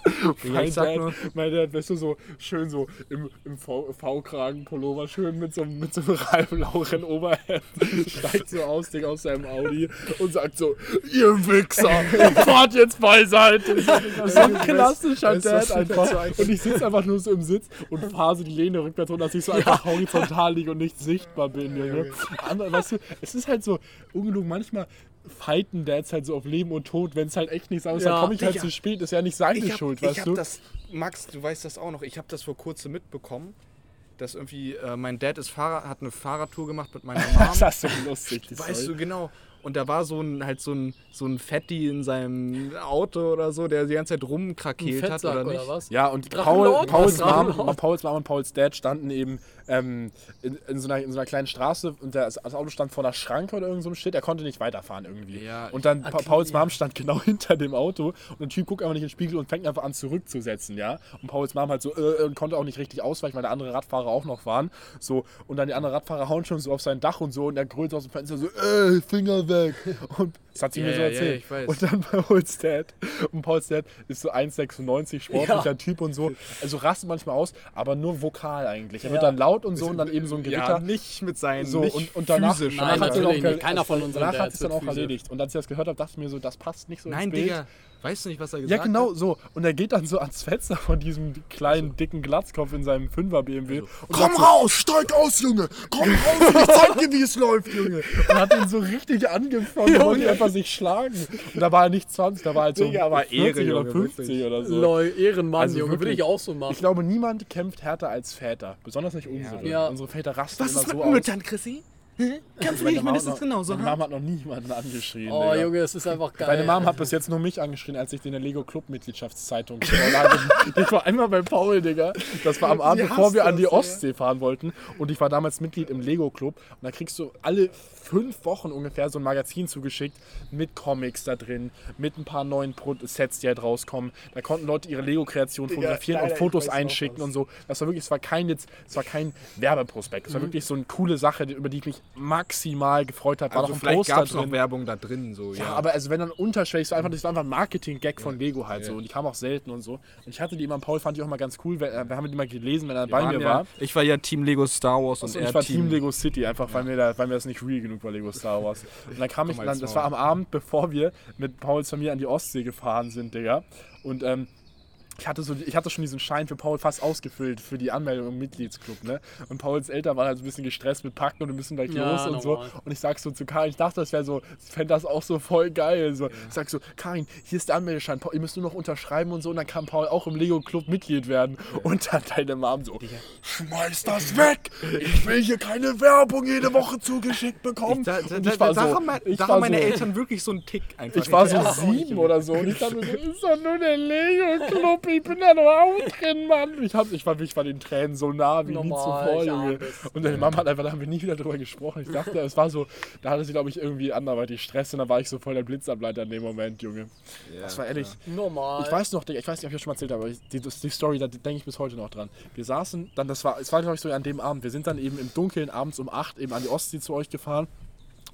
Mein Dad, nur- mein Dad, weißt du, so schön so im, im V-Kragen-Pullover, schön mit so, einem- mit so einem Ralf-Lauren Oberhemd, steigt so aus, Digga, aus seinem Audi und sagt so, ihr Wichser, fahrt jetzt beiseite. So ein klassischer Dad einfach. Und ich sitze einfach nur so im Sitz und fahre so die Lehne rückwärts runter, dass ich so einfach horizontal liege und nicht sichtbar bin, Junge. Andere, weißt du, es ist halt so, ungenug, manchmal fighten Dads halt so auf Leben und Tod, wenn es halt echt nicht sein muss, Ja, dann komme ich halt Digga. zu spät, ist ja nicht seine Ich hab, Schuld, ich weißt du? das, Max, du weißt das auch noch, ich habe das vor kurzem mitbekommen, dass irgendwie, äh, mein Dad ist Fahrrad, hat eine Fahrradtour gemacht mit meiner Mom. Das ist so lustig. die weißt Story. du genau. Und da war so ein halt so ein so ein Fetti in seinem Auto oder so, der die ganze Zeit rumkrakeelt hat oder oder, nicht. was? Ja, und Paul? Pauls? Mom? Pauls Mom und Pauls Dad standen eben ähm, in, in, so einer, in so einer kleinen Straße und der, das Auto stand vor einer Schranke oder irgend so einem Shit. Er konnte nicht weiterfahren irgendwie. Ja, und dann Pa- okay, Pauls. Mom stand genau hinter dem Auto und der Typ guckt einfach nicht in den Spiegel und fängt einfach an zurückzusetzen, ja. Und Pauls Mom halt so äh, und konnte auch nicht richtig ausweichen, weil da andere Radfahrer auch noch waren. So und dann die anderen Radfahrer hauen schon so auf sein Dach und so und er grölt so aus dem Fenster so, ey, Finger weg. Und das hat sie Ja, mir so erzählt. ich weiß. Und dann Pauls Dad. Und Pauls Dad ist so 1,96 sportlicher Ja. Typ und so. Also rastet manchmal aus, aber nur vokal eigentlich. Er wird dann laut und so und dann eben so ein Gewitter. Ja, nicht mit seinen so, nicht und, und danach, physisch. Nein, danach hat sie natürlich auch nicht. Keiner von unseren Danach hat es dann auch physisch. erledigt. Und als ich das gehört habe, dachte ich mir so, das passt nicht so Nein, ins Bild. Digga. Weißt du nicht, was er Ja, gesagt genau hat? so. Und er geht dann so ans Fenster von diesem kleinen, dicken Glatzkopf in seinem 5er BMW. und Komm so, raus, steig aus, Junge! Komm raus ich zeig dir, wie es läuft, Junge! und hat ihn so richtig angefangen und wollte einfach sich schlagen. Und da war er nicht 20, da war er halt so Digga, aber 40 Ehre, oder Junge, 50 wirklich. oder so. Lol, Ehrenmann, Also Junge, würde ich auch so machen. Ich glaube, niemand kämpft härter als Väter. Besonders nicht unsere. Ja. Unsere Väter rasten Was immer ist mit so. Müttern, Chrissy? Kämpfen Meine nicht hat noch- genauso, Meine? Mama hat noch niemanden angeschrien. oh, Digga. Junge, es ist einfach geil. Meine Mom hat bis jetzt nur mich angeschrien, als ich den in der Lego Club Mitgliedschaftszeitung. Ich war einmal bei Paul, Digga. Das war am Abend, bevor wir hasst an die das. Ostsee fahren wollten. Und ich war damals Mitglied im Lego Club. Und da kriegst du alle fünf Wochen ungefähr so ein Magazin zugeschickt mit Comics da drin, mit ein paar neuen Pro Sets, die halt rauskommen. Da konnten Leute ihre Lego-Kreation fotografieren Alter, und ich Fotos einschicken und so. Das war wirklich, es war kein jetzt, es war kein Werbeprospekt. Es Mhm. war wirklich so eine coole Sache, über die ich mich maximal gefreut habe. War Also noch ein vielleicht Poster gab es drin. noch Werbung da drin, so, Ja, ja. aber also wenn dann unterschwellig, so einfach, das war einfach ein Marketing-Gag von Lego halt so. Und die kam auch selten und so. Und ich hatte die immer, Paul fand die auch mal ganz cool, weil, äh, wir haben die immer gelesen, wenn er bei mir war. ja, ich war ja Team Lego Star Wars und Und er ich war Team Lego City, einfach weil, mir da, weil mir das nicht real genug war, Lego Star Wars. Und dann kam ich, dann, das war am Abend, bevor wir mit Pauls Familie an die Ostsee gefahren sind, Digga. Und ähm, ich hatte, so, ich hatte schon diesen Schein für Paul fast ausgefüllt für die Anmeldung im Mitgliedsclub, ne? Und Pauls Eltern waren halt so ein bisschen gestresst mit Packen und wir müssen gleich Ja, los und so. normal. Und ich sag so zu Karin, ich dachte, das wäre so, ich fände das auch so voll geil. So. Ich sag so, Karin, hier ist der Anmeldeschein, Paul, ihr müsst nur noch unterschreiben und so. Und dann kann Paul auch im Lego-Club Mitglied werden. Und dann deine Mom so, Schmeiß das weg! Ich will hier keine Werbung jede Woche zugeschickt bekommen! Da, da, Und da, ich war da, so- haben, mein- ich da war haben meine so- Eltern wirklich so einen Tick einfach. Ich war so Ja. sieben oder so und ich dachte so, ist doch nur der Lego-Club, ich bin da doch auch drin, Mann. Ich, hab, ich, war, ich war den Tränen so nah wie nie Normal, zuvor, ich Junge. Und deine Mama hat einfach, da haben wir nie wieder drüber gesprochen. Ich dachte, es war so, da hatte sie, glaube ich, irgendwie anderweitig Stress und da war ich so voll der Blitzableiter in dem Moment, Junge. das war ehrlich, Normal. ich weiß noch, Digga, ich weiß nicht, ob ich das schon mal erzählt habe, aber die, die Story, da denke ich bis heute noch dran. Wir saßen dann, das war, es war glaube ich so an dem Abend, wir sind dann eben im Dunkeln abends um 8 eben an die Ostsee zu euch gefahren.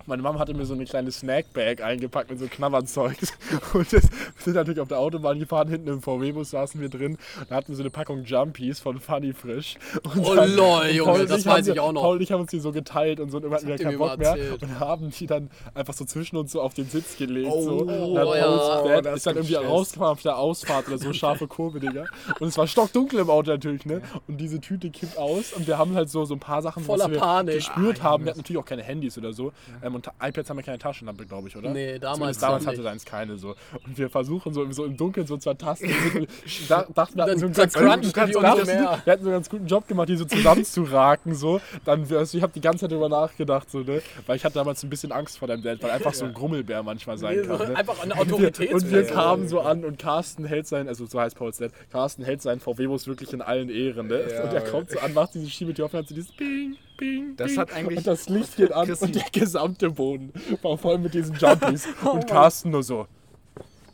Meine Mama hatte mir so eine kleine Snackbag eingepackt mit so Knabbernzeugs. Und das, sind natürlich auf der Autobahn gefahren, hinten im VW-Bus saßen wir drin. Da hatten wir so eine Packung Jumpies von Funny Frisch. Und Oh lol, und Junge, das weiß ich auch noch. Paul und ich haben uns die so geteilt und so und irgendwann hatten wir keinen Bock mehr. erzählt. Und haben die dann einfach so zwischen uns so auf den Sitz gelegt. Oh, so. Und dann oh, ja, Dad das ist dann irgendwie rausgefahren auf der Ausfahrt oder so, scharfe Kurve, Digga. Und es war stockdunkel im Auto natürlich, ne? Und diese Tüte kippt aus und wir haben halt so, so ein paar Sachen, Voller was wir Panik. gespürt haben. Wir hatten natürlich auch keine Handys oder so. Ähm, und iPads haben ja keine Taschenlampe, glaube ich, oder? Nee, damals Zumindest damals hatte seins keine so. Und wir versuchen so, so im Dunkeln so zu ertasten. da, dachten wir, hatten so einen ganz guten, die dachten, wir hatten so einen ganz guten Job gemacht, die so zusammenzuraken. So. Dann, also ich habe die ganze Zeit darüber nachgedacht, so, ne? weil ich hatte damals ein bisschen Angst vor deinem Dad, weil einfach so ein Grummelbär manchmal sein Nee, so kann. Ne? einfach eine Und wir, und wir kamen so an und Carsten hält sein, also so heißt Pauls Dad, Carsten hält seinen VW-Bus wirklich in allen Ehren. Ne? Ja. Und er kommt so an, macht diese Schiebetür auf und hat so dieses Bing, Bing, Das hat eigentlich- Und das Licht geht an Christi. und der gesamte Boden war voll mit diesen Jumpies. und Carsten nur so,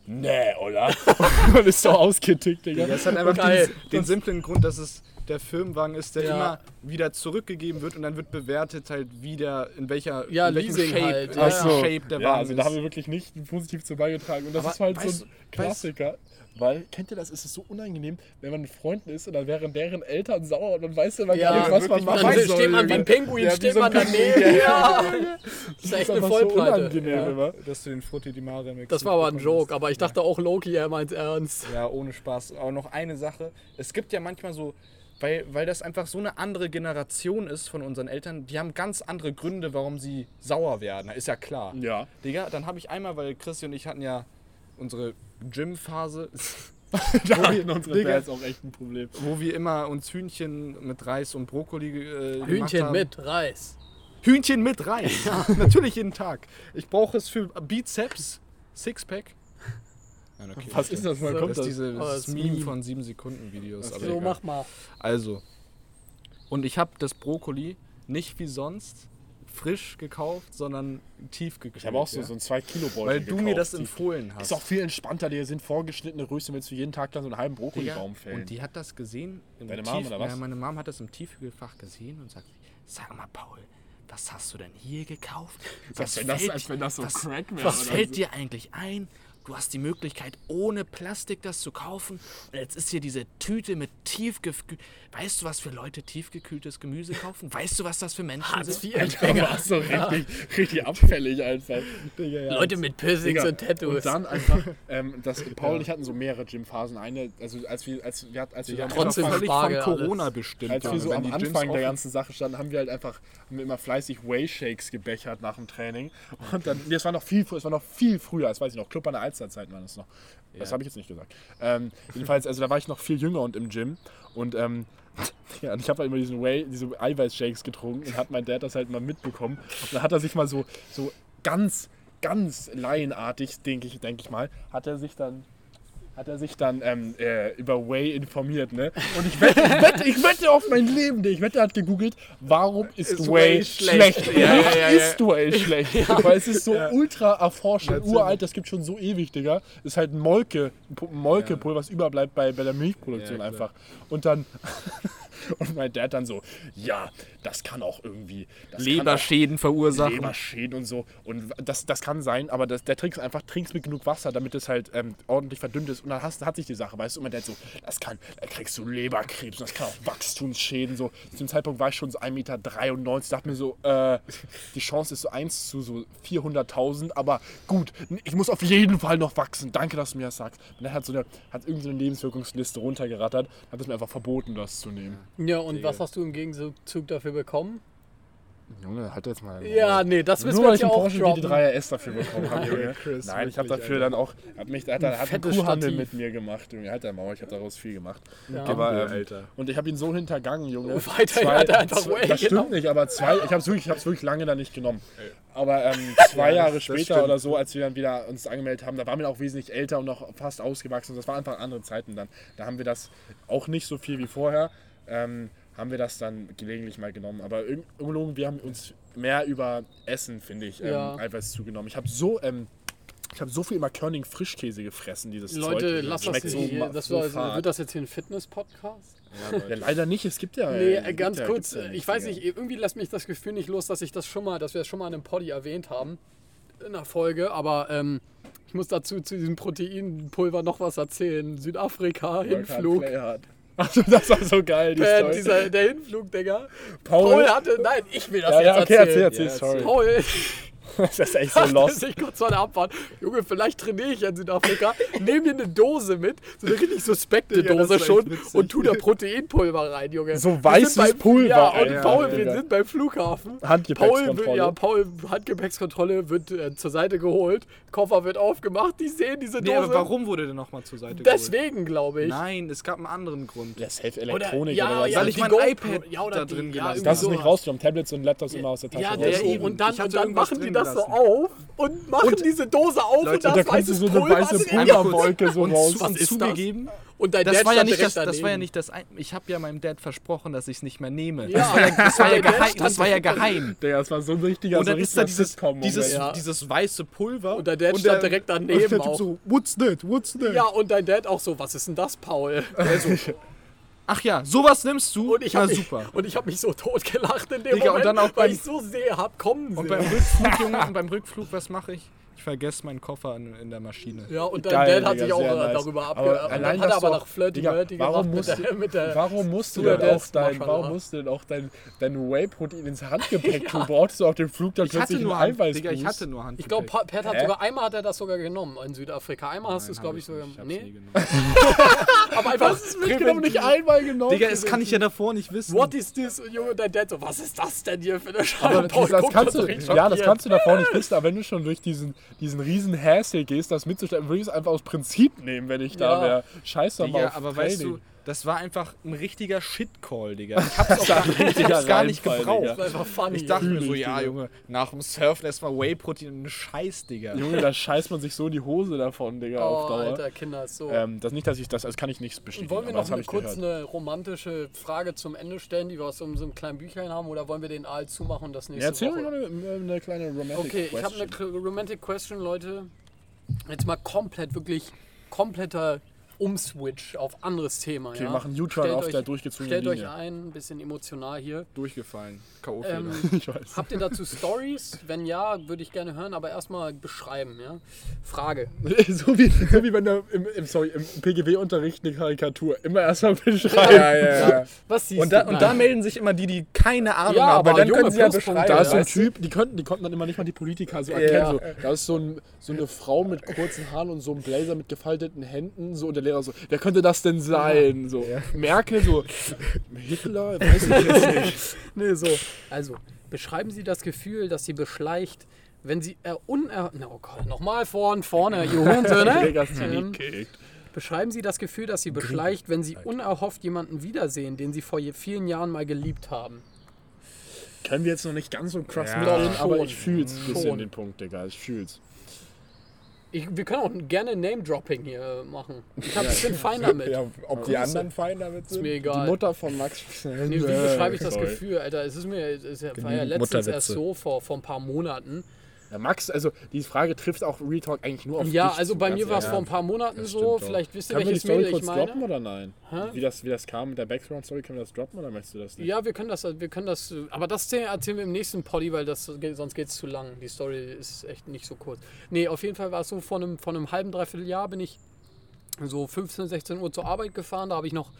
nee, oder? und ist so ausgetickt, Digga. Das hat einfach Geil. den, den simplen Grund, dass es der Firmenwagen ist, der Ja. immer wieder zurückgegeben wird und dann wird bewertet halt wieder in welcher Ja, in Leasing Shape, halt, in ja. so. Shape der ja, Wagen also da haben wir ist. wirklich nicht positiv zu beigetragen. Und das Aber ist halt so weißt- ein Klassiker. Weil, kennt ihr das? Es ist so unangenehm, wenn man mit Freunden ist und dann wären deren Eltern sauer und man weiß immer Ja, gar nicht, was man machen Dann weiß soll. steht man wie ein. Pinguin, Ja, wie steht so ein man daneben. Ja. Das ist echt eine so Vollpleite. unangenehm Ja. dass du den Frutti di Mare Das war aber ein Joke, aber ich dachte auch Loki, er meint ernst. Ja, ohne Spaß. Aber noch eine Sache. Es gibt ja manchmal so, weil, weil das einfach so eine andere Generation ist von unseren Eltern, die haben ganz andere Gründe, warum sie sauer werden. Ist ja klar. Ja. Digga, dann habe ich einmal, weil Christi und ich hatten ja unsere Gym-Phase, Da haben unsere Digga. Dads auch echt ein Problem. wo wir immer uns Hühnchen mit Reis und Brokkoli äh, gemacht Hühnchen haben. mit Reis. Hühnchen mit rein. Natürlich jeden Tag. Ich brauche es für Bizeps, Sixpack. Nein, okay, Was ist das? Woher So, kommt Das das? ist diese Oh, das das Meme Meme. von 7 Sekunden Videos. aber So, egal. mach mal. Also. Und ich habe das Brokkoli nicht wie sonst frisch gekauft, sondern tiefgekühlt. Ich habe auch so, ja. so ein 2 Kilo Beutel Weil du mir gekauft. das Die- empfohlen hast. Ist auch viel entspannter, die sind vorgeschnittene Röste, willst du jeden Tag dann so einen halben Brokkolibaum fällen. Und die hat das gesehen. Im Deine Mom oder was? Ja, meine Mom hat das im Tiefkühlfach gesehen und sagt, sag mal Paul, was hast du denn hier gekauft? als wenn das- als wenn das so was, Crack wäre Was fällt so. dir eigentlich ein? Du hast die Möglichkeit, ohne Plastik das zu kaufen. Und jetzt ist hier diese Tüte mit tiefgekühlt. Weißt du, was für Leute tiefgekühltes Gemüse kaufen? Weißt du, was das für Menschen Hartz sind? IV, Alter, so richtig, richtig abfällig einfach. Digga, ja. Leute mit Piercings und Tattoos. Und dann einfach, ähm, das, Paul und ich hatten so mehrere Gymphasen. Eine, also als wir, als wir, als wir, Ja, am trotzdem Anfang- völlig Spargel von alles. Corona bestimmt. als wir so am Anfang der ganzen Sache standen, haben wir halt einfach immer fleißig Whey-Shakes gebechert nach dem Training. Und dann, nee, es war noch viel, früher- es war noch viel früher, das weiß ich noch, Club an der Alsterzeit war das noch. Das habe ich jetzt nicht gesagt. Ähm, jedenfalls, also da war ich noch viel jünger und im Gym. Und ähm, ja, und ich habe halt immer diesen Whey, diese Eiweiß-Shakes getrunken und hat mein Dad das halt mal mitbekommen. Und dann hat er sich mal so, so ganz, ganz laienartig, denke ich, denk ich mal, hat er sich dann hat er sich dann ähm, äh, über Whey informiert, ne? Und ich wette, ich wette, ich wette auf mein Leben, ich wette, er hat gegoogelt, warum ist, Ist Whey Whey schlecht? schlecht? Ja, ja, ja, ist Whey schlecht. Weil es ist so ultra erforscht und uralt, das gibt schon so ewig, Digga. Ist halt ein Molke, ein Pu- Molkepulver, was überbleibt bei, bei der Milchproduktion einfach. Und dann und mein Dad dann so, ja, das kann auch irgendwie kann auch- Leberschäden verursachen. Leberschäden und so. Und das, das kann sein, aber das, der Trick ist einfach, trinkst mit genug Wasser, damit es halt ähm, ordentlich verdünnt ist. Und dann hast, hat sich die Sache, weißt du, und mein Dad so, das kann, da kriegst du Leberkrebs und das kann auch Wachstumsschäden. So. Zu dem Zeitpunkt war ich schon so 1,93 Meter, dachte mir so, äh, die Chance ist so 1 zu so 400.000, aber gut, ich muss auf jeden Fall noch wachsen. Danke, dass du mir das sagst. Und er hat so eine, hat irgendeine Lebenswirkungsliste runtergerattert, hat es mir einfach verboten, das zu nehmen. Ja, und was hast du im Gegenzug dafür bekommen? Junge, halt jetzt mal. Ja, nee, das müssen Nur wir weil jetzt ja auch Porsche droppen. GT3 RS dafür bekommen habe. Junge. Chris, Nein, ich habe dafür dann auch, hat mich, hat, er hat einen Kuhhandel Stativ. mit mir gemacht. Junge, halt dein Maul, ich habe daraus viel gemacht. Ja. Aber, ähm, Alter. Und ich habe ihn so hintergangen, Junge. Und weiterhin hat er einfach Whey Das stimmt genommen. nicht, aber zwei, ich habe es wirklich, ich wirklich lange dann nicht genommen. Aber ähm, zwei Jahre das später oder so, als wir dann wieder uns angemeldet haben, da waren wir auch wesentlich älter und noch fast ausgewachsen. Das waren einfach andere Zeiten dann. Da haben wir das auch nicht so viel wie vorher. Ähm, haben wir das dann gelegentlich mal genommen. Aber ungelogen, wir haben uns mehr über Essen, finde ich, ähm, Ja. Eiweiß zugenommen. Ich habe so, ähm, ich habe so viel immer Körning Frischkäse gefressen, dieses Leute, Zeug. lass das Schmeckt so, hier, das so war, fad. wird das jetzt hier ein Fitness-Podcast? Ja, leider nicht. Es gibt ja. Nee, äh, äh, ganz ja, kurz, ja ich weiß nicht, irgendwie lässt mich das Gefühl nicht los, dass ich das schon mal, dass wir das schon mal in einem Poddy erwähnt haben, in einer Folge, aber ähm, ich muss dazu zu diesem Proteinpulver noch was erzählen. Südafrika, Hinflug. Achso, das war so geil, die Story. dieser, der Hinflug, Digga. Paul, Paul hatte, nein, ich will das ja, jetzt ja, okay, erzählen. erzähl, erzähl, sorry. Paul Das ist echt so lost. sich kurz vor der Abfahrt, Junge, vielleicht trainiere ich in Südafrika, nehme mir eine Dose mit, so eine richtig suspekte das Dose schon witzig. und tu da Proteinpulver rein, Junge. So Wir weißes Pulver, Ja, und Alter, Paul, wir Digga. sind beim Flughafen. Paul, Handgepäckskontrolle. wird- ja, Paul, Handgepäckskontrolle wird äh, zur Seite geholt, Koffer wird aufgemacht, die sehen diese Nee, Dose. aber warum wurde der nochmal zur Seite geholt? Deswegen, glaube ich. Nein, es gab einen anderen Grund. Ja, safe Oder, Elektronik ja, oder, ja, was. ich die mein iPad ja, oder da drin ja, gelassen? irgendwie Das ist nicht rausgenommen. Tablets und Laptops immer aus der Tasche Ja, Ja. Und dann, Ich machen die das so gelassen. auf und machen diese Dose auf Leute, und da und kommt weißes so eine Pulver weiße. Pulverwolke so und, raus. zu- und zugegeben, Und dein das Dad war, ja nicht das, das war ja nicht das. Ein ich habe ja meinem Dad versprochen, dass ich es nicht mehr nehme. Ja. Das war ja, das war ja, Der geheim, das war ja geheim. Digga, das war so ein richtiger, Und so dann ist da dieses, dieses, Ja. dieses weiße Pulver. Und der Dad stand direkt daneben Und der Typ auch. so, what's that, what's that? Ja, und dein Dad auch so, was ist denn das, Paul? Ach ja, sowas nimmst du? Und ich Na habe mich, super. und ich hab mich so totgelacht in dem Digga, und Moment, dann auch weil beim- ich so sehr hab kommen sehen. Und beim Rückflug, Junge, und beim Rückflug, was mache ich? Ich vergesse meinen Koffer in, in der Maschine. ja, und dein Geil, Dad hat Digga, sich auch äh, nice. darüber Aber abge... Und allein, dann hat er aber auch- Flirty Digga, Murty warum gemacht mit musst der, mit der... Warum musst du denn auch dein, warum musst du denn auch dein, dein Whey-Protein ins Handgepäck tun? Brauchst du auf dem Flug dann plötzlich nur einen Hand, Eiweiß? Digga, ich hatte nur Hand. Ich glaube, Pat hat sogar einmal hat er das sogar genommen in Südafrika. Einmal hast du es, glaube ich, sogar. Nee, aber einfach mitgenommen, nicht einmal genommen. Digga, das kann ich ja davor nicht wissen. What is this? Und Junge, dein Dad so, was ist das denn hier für eine Scheiße? Aber das, das kannst du, ja, das kannst du davor nicht wissen, aber wenn du schon durch diesen, diesen riesen Hassel gehst, das mitzustellen, würde ich es einfach aus Prinzip nehmen, wenn ich da Ja. wäre. Scheiß doch mal auf aber Training. weißt du, Das war einfach ein richtiger Shitcall, Digga. Ich hab's auch gar, ich hab's gar nicht gebraucht. Das war einfach funny. Ich dachte mir so, ja. Junge, nach dem Surfen erstmal Whey-Protein und Scheiß, Digga. Junge, da scheißt man sich so in die Hose davon, Digga, auf oh, Dauer. Alter, Kinder, ist so. Ähm, das nicht, dass ich das, das kann ich nicht bestätigen. wollen wir noch eine, kurz gehört. eine romantische Frage zum Ende stellen, die wir aus so, einem kleinen Büchlein haben, oder wollen wir den Aal zumachen und das Ja, nächste erzähl Woche? mir mal eine, eine kleine Romantic Okay, ich habe eine Question. Romantic Question, Leute. Jetzt mal komplett, wirklich kompletter Umswitch auf anderes Thema. Okay, ja? wir machen U-Turn auf euch- der durchgezogenen Stellt euch Linie. ein, ein bisschen emotional hier. Durchgefallen. K.O.-Fehler. Ähm, Ich weiß. habt ihr dazu Stories? Wenn ja, würde ich gerne hören, aber erstmal beschreiben. Ja? Frage. so, wie, so wie wenn du im, im, sorry, im PGW-Unterricht eine Karikatur immer erstmal beschreiben. ja, ja, ja. Was siehst Und da, du? und da melden sich immer die, die keine Ahnung Ja, haben, aber dann können sie ja beschreiben. Da ist so ein? Typ, die, könnten, die konnten dann immer nicht mal die Politiker so erkennen. So, da ist so, ein, so eine Frau mit kurzen Haaren und so einem Blazer mit gefalteten Händen. So, und der Lehrer so, wer könnte das denn sein? So, Merkel so, Hitler, weiß ich jetzt nicht. Nee, so. Also, beschreiben Sie das Gefühl, dass Sie beschleicht, wenn Sie äh, uner... Oh Gott, nochmal vorn, vorne, ihr du Ähm. Beschreiben Sie das Gefühl, dass Sie beschleicht, wenn Sie unerhofft jemanden wiedersehen, den Sie vor je- vielen Jahren mal geliebt haben. Können wir jetzt noch nicht ganz so krass Ja. mitgehen, aber ich fühl's ein bisschen, den Punkt, Digga. Ich fühl's. Ich, wir können auch gerne Name-Dropping hier machen. Ich hab ein bisschen fein damit. Ja, ob die anderen fein damit Ist mir sind? Die egal. Mutter von Max. Nee, wie beschreibe ich das Sorry. Gefühl, Alter? Es ist mir, es ja, war ja letztens erst so vor, vor ein paar Monaten. Ja, Max, also die Frage trifft auch Real Talk eigentlich nur auf Ja, dich also zu, bei mir war es vor ein paar Monaten Das so. Vielleicht wisst ihr, welches Mädel ich kurz meine. droppen oder nein? Hä? Wie das, wie das kam mit der Background-Story, können wir das droppen oder möchtest du das nicht? Ja, wir können das, wir können das, aber das erzählen wir im nächsten Poddy, weil das sonst geht es zu lang. Die Story ist echt nicht so kurz. Nee, auf jeden Fall war es so, vor einem, vor einem halben, dreiviertel Jahr bin ich so 15, 16 Uhr zur Arbeit gefahren. Da habe ich noch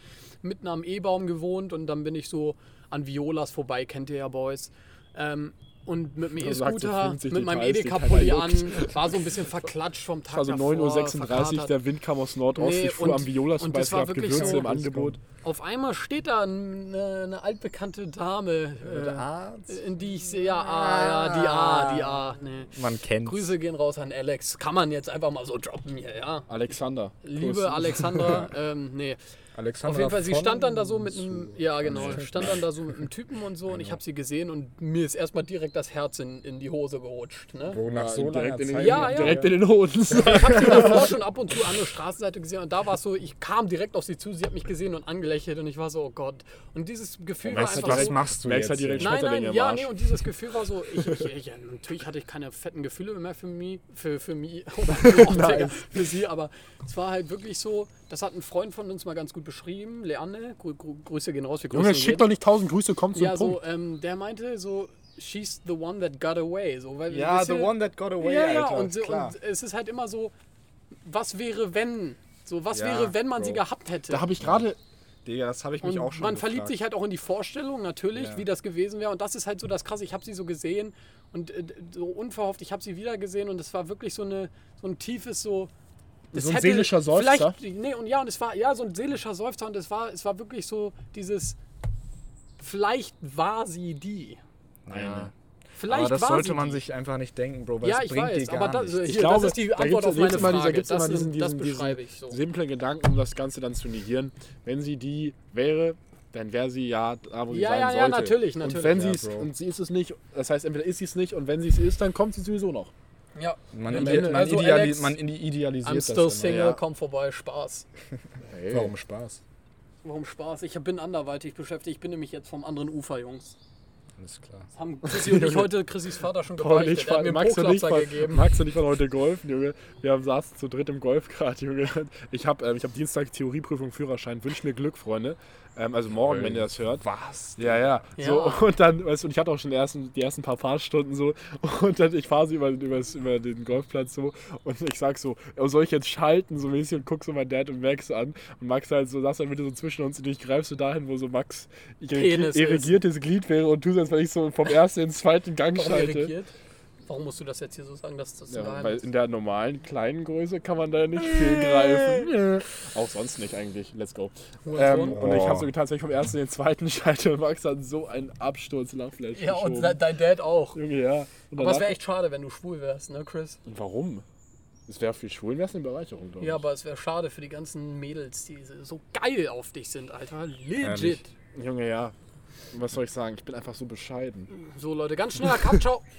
mitten am E-Baum gewohnt und dann bin ich so an Violas vorbei, kennt ihr ja, Boys. Ähm, und mit dem E-Scooter, 50 mit meinem Edeka-Pulli an, war so ein bisschen verklatscht vom Tag Es war so davor, 9.36 Uhr, der Wind kam aus Nordost, Nee, ich fuhr und- am Violas und vorbei, das es war gab wirklich Gewürze so- im Angebot. Auf einmal steht da eine, eine altbekannte Dame, äh, Arzt? in die ich sehe, ja, ah, ja, die A, die A, nee. Man kennt Grüße gehen raus an Alex. Kann man jetzt einfach mal so droppen hier, ja. Alexander. Liebe Kuss. Alexandra, ähm, nee. Alexander Auf jeden Fall, sie stand dann da so mit einem, ja genau, stand dann da so mit einem Typen und so und ich habe sie gesehen und mir ist erstmal direkt das Herz in, in die Hose gerutscht, ne? Wo nach Ja, so direkt in den, Zeit. Ja, ja. direkt in den Hoden. Ich habe sie davor schon ab und zu an der Straßenseite gesehen und da war es so, ich kam direkt auf sie zu, sie hat mich gesehen und angelächelt und ich war so, oh Gott. Und dieses Gefühl war Weißt du, einfach was so, machst du jetzt? halt direkt Nein, nein, ja, nee, und dieses Gefühl war so, ich, ich, ich, natürlich hatte ich keine fetten Gefühle mehr für mich, für, für mich, oh, Digga, für sie, aber es war halt wirklich so, das hat ein Freund von uns mal ganz gut beschrieben, Leanne, Grü Grü Grüße gehen raus, wir Junge, schick doch nicht tausend Grüße, komm zum Ja, so, Punkt. ähm, der meinte so, she's the one that got away, so, weil, Ja, wisst the one that got away, ja, ja, Alter. und, so- klar. und es ist halt immer so, was wäre, wenn, so, was Ja, wäre, wenn man sie Bro. gehabt hätte. Da habe ich gerade, Digga, das habe ich mich Und auch schon man verliebt gefragt. sich halt auch in die Vorstellung, natürlich, Ja. wie das gewesen wäre. Und das ist halt so das Krasse. Ich habe sie so gesehen und äh, so unverhofft, ich habe sie wieder gesehen und es war wirklich so, eine, so ein tiefes so. Das So ein seelischer Seufzer? Vielleicht, nee, und ja, und es war ja so ein seelischer Seufzer und es war, es war wirklich so dieses. Vielleicht war sie die. Ja. Vielleicht Aber das war sollte sie man die. sich einfach nicht denken, Bro, weil Ja, es bringt dir weiß, gar aber das, nichts. hier, Ich glaube, das ist die da Antwort auf da meine Frage. gibt's das, immer diesen- diesen- beschreibe ich so. simplen Gedanken, um das Ganze dann zu negieren. Wenn sie die wäre, dann wäre sie ja da, wo sie Ja, sein ja, ja, sollte. natürlich, Und natürlich. wenn Ja, sie es Bro. und sie ist es nicht, das heißt entweder ist sie es nicht und wenn sie es ist, dann kommt sie sowieso noch. Ja. Man, ide man, Also, ideali Alex, man ide- idealisiert I'm das still immer. single, ja. komm vorbei, Spaß. Hey. Warum Spaß? Warum Spaß? Ich bin anderweitig beschäftigt. Ich bin nämlich jetzt vom anderen Ufer, Jungs. Alles klar. Das haben Chrissy und ich heute Chrissys Vater schon gebeichtet. ich Er hat mir Max und ich fahren, gegeben. Max und ich waren heute golfen, Junge. Wir haben, saßen zu dritt im Golfkart, Junge. Ich habe ähm, ich hab Dienstag Theorieprüfung, Führerschein. Wünsch mir Glück, Freunde. Ähm, also morgen, wenn ihr das hört. Was? Ja, ja. Ja. So, und dann, weißt du, und ich hatte auch schon die ersten, die ersten paar Fahrstunden so. Und dann, ich fahre so über, über, über den Golfplatz so. Und ich sag so, oh, soll ich jetzt schalten, so mäßig, und guck so meinen Dad und Max an. Und Max halt so, saß dann bitte so zwischen uns und ich greif so dahin, wo so Max ist. irrigiertes Glied wäre und du so, als wenn ich so vom ersten ins zweiten Gang Warum schalte. irrigiert? Warum musst du das jetzt hier so sagen, dass das Ja, weil ist? in der normalen kleinen Größe kann man da nicht viel greifen. Auch sonst nicht eigentlich. Let's go. Ähm, und ich habe so getan, als wenn ich vom ersten in den zweiten schalte und Max hat so einen Absturz Lachflash Ja, und geschoben. dein Dad auch. Junge, ja. Und Aber es wäre echt schade, wenn du schwul wärst, ne, Chris? Und warum? Es wäre für Schwulen wär's eine Bereicherung, glaube ich. Ja, aber es wäre schade für die ganzen Mädels, die so geil auf dich sind, Alter. Legit. Ehrlich. Junge, ja. Was soll ich sagen? Ich bin einfach so bescheiden. So, Leute, ganz schneller Cut, ciao.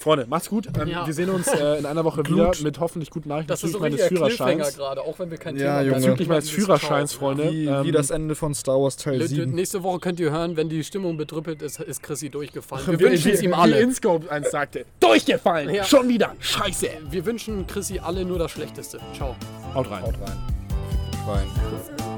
Freunde, macht's gut. Ähm, Ja. Wir sehen uns äh, in einer Woche wieder mit hoffentlich guten Nachrichten Das ist so bezüglich meines Führerscheins. gerade, auch wenn wir kein Ja, Thema Junge. Bezüglich meines. Führerscheins, Freunde. Wie, ähm, wie das Ende von Star Wars Teil Leute, 7. Nächste Woche könnt ihr hören, wenn die Stimmung betrüppelt ist, ist Chrissy durchgefallen. Wir wie, wünschen es wie, ihm Wie alle. Inscope eins sagte. Durchgefallen! Ja. Schon wieder! Scheiße! Wir wünschen Chrissy alle nur das Schlechteste. Ciao. Haut rein. Haut rein. Schwein.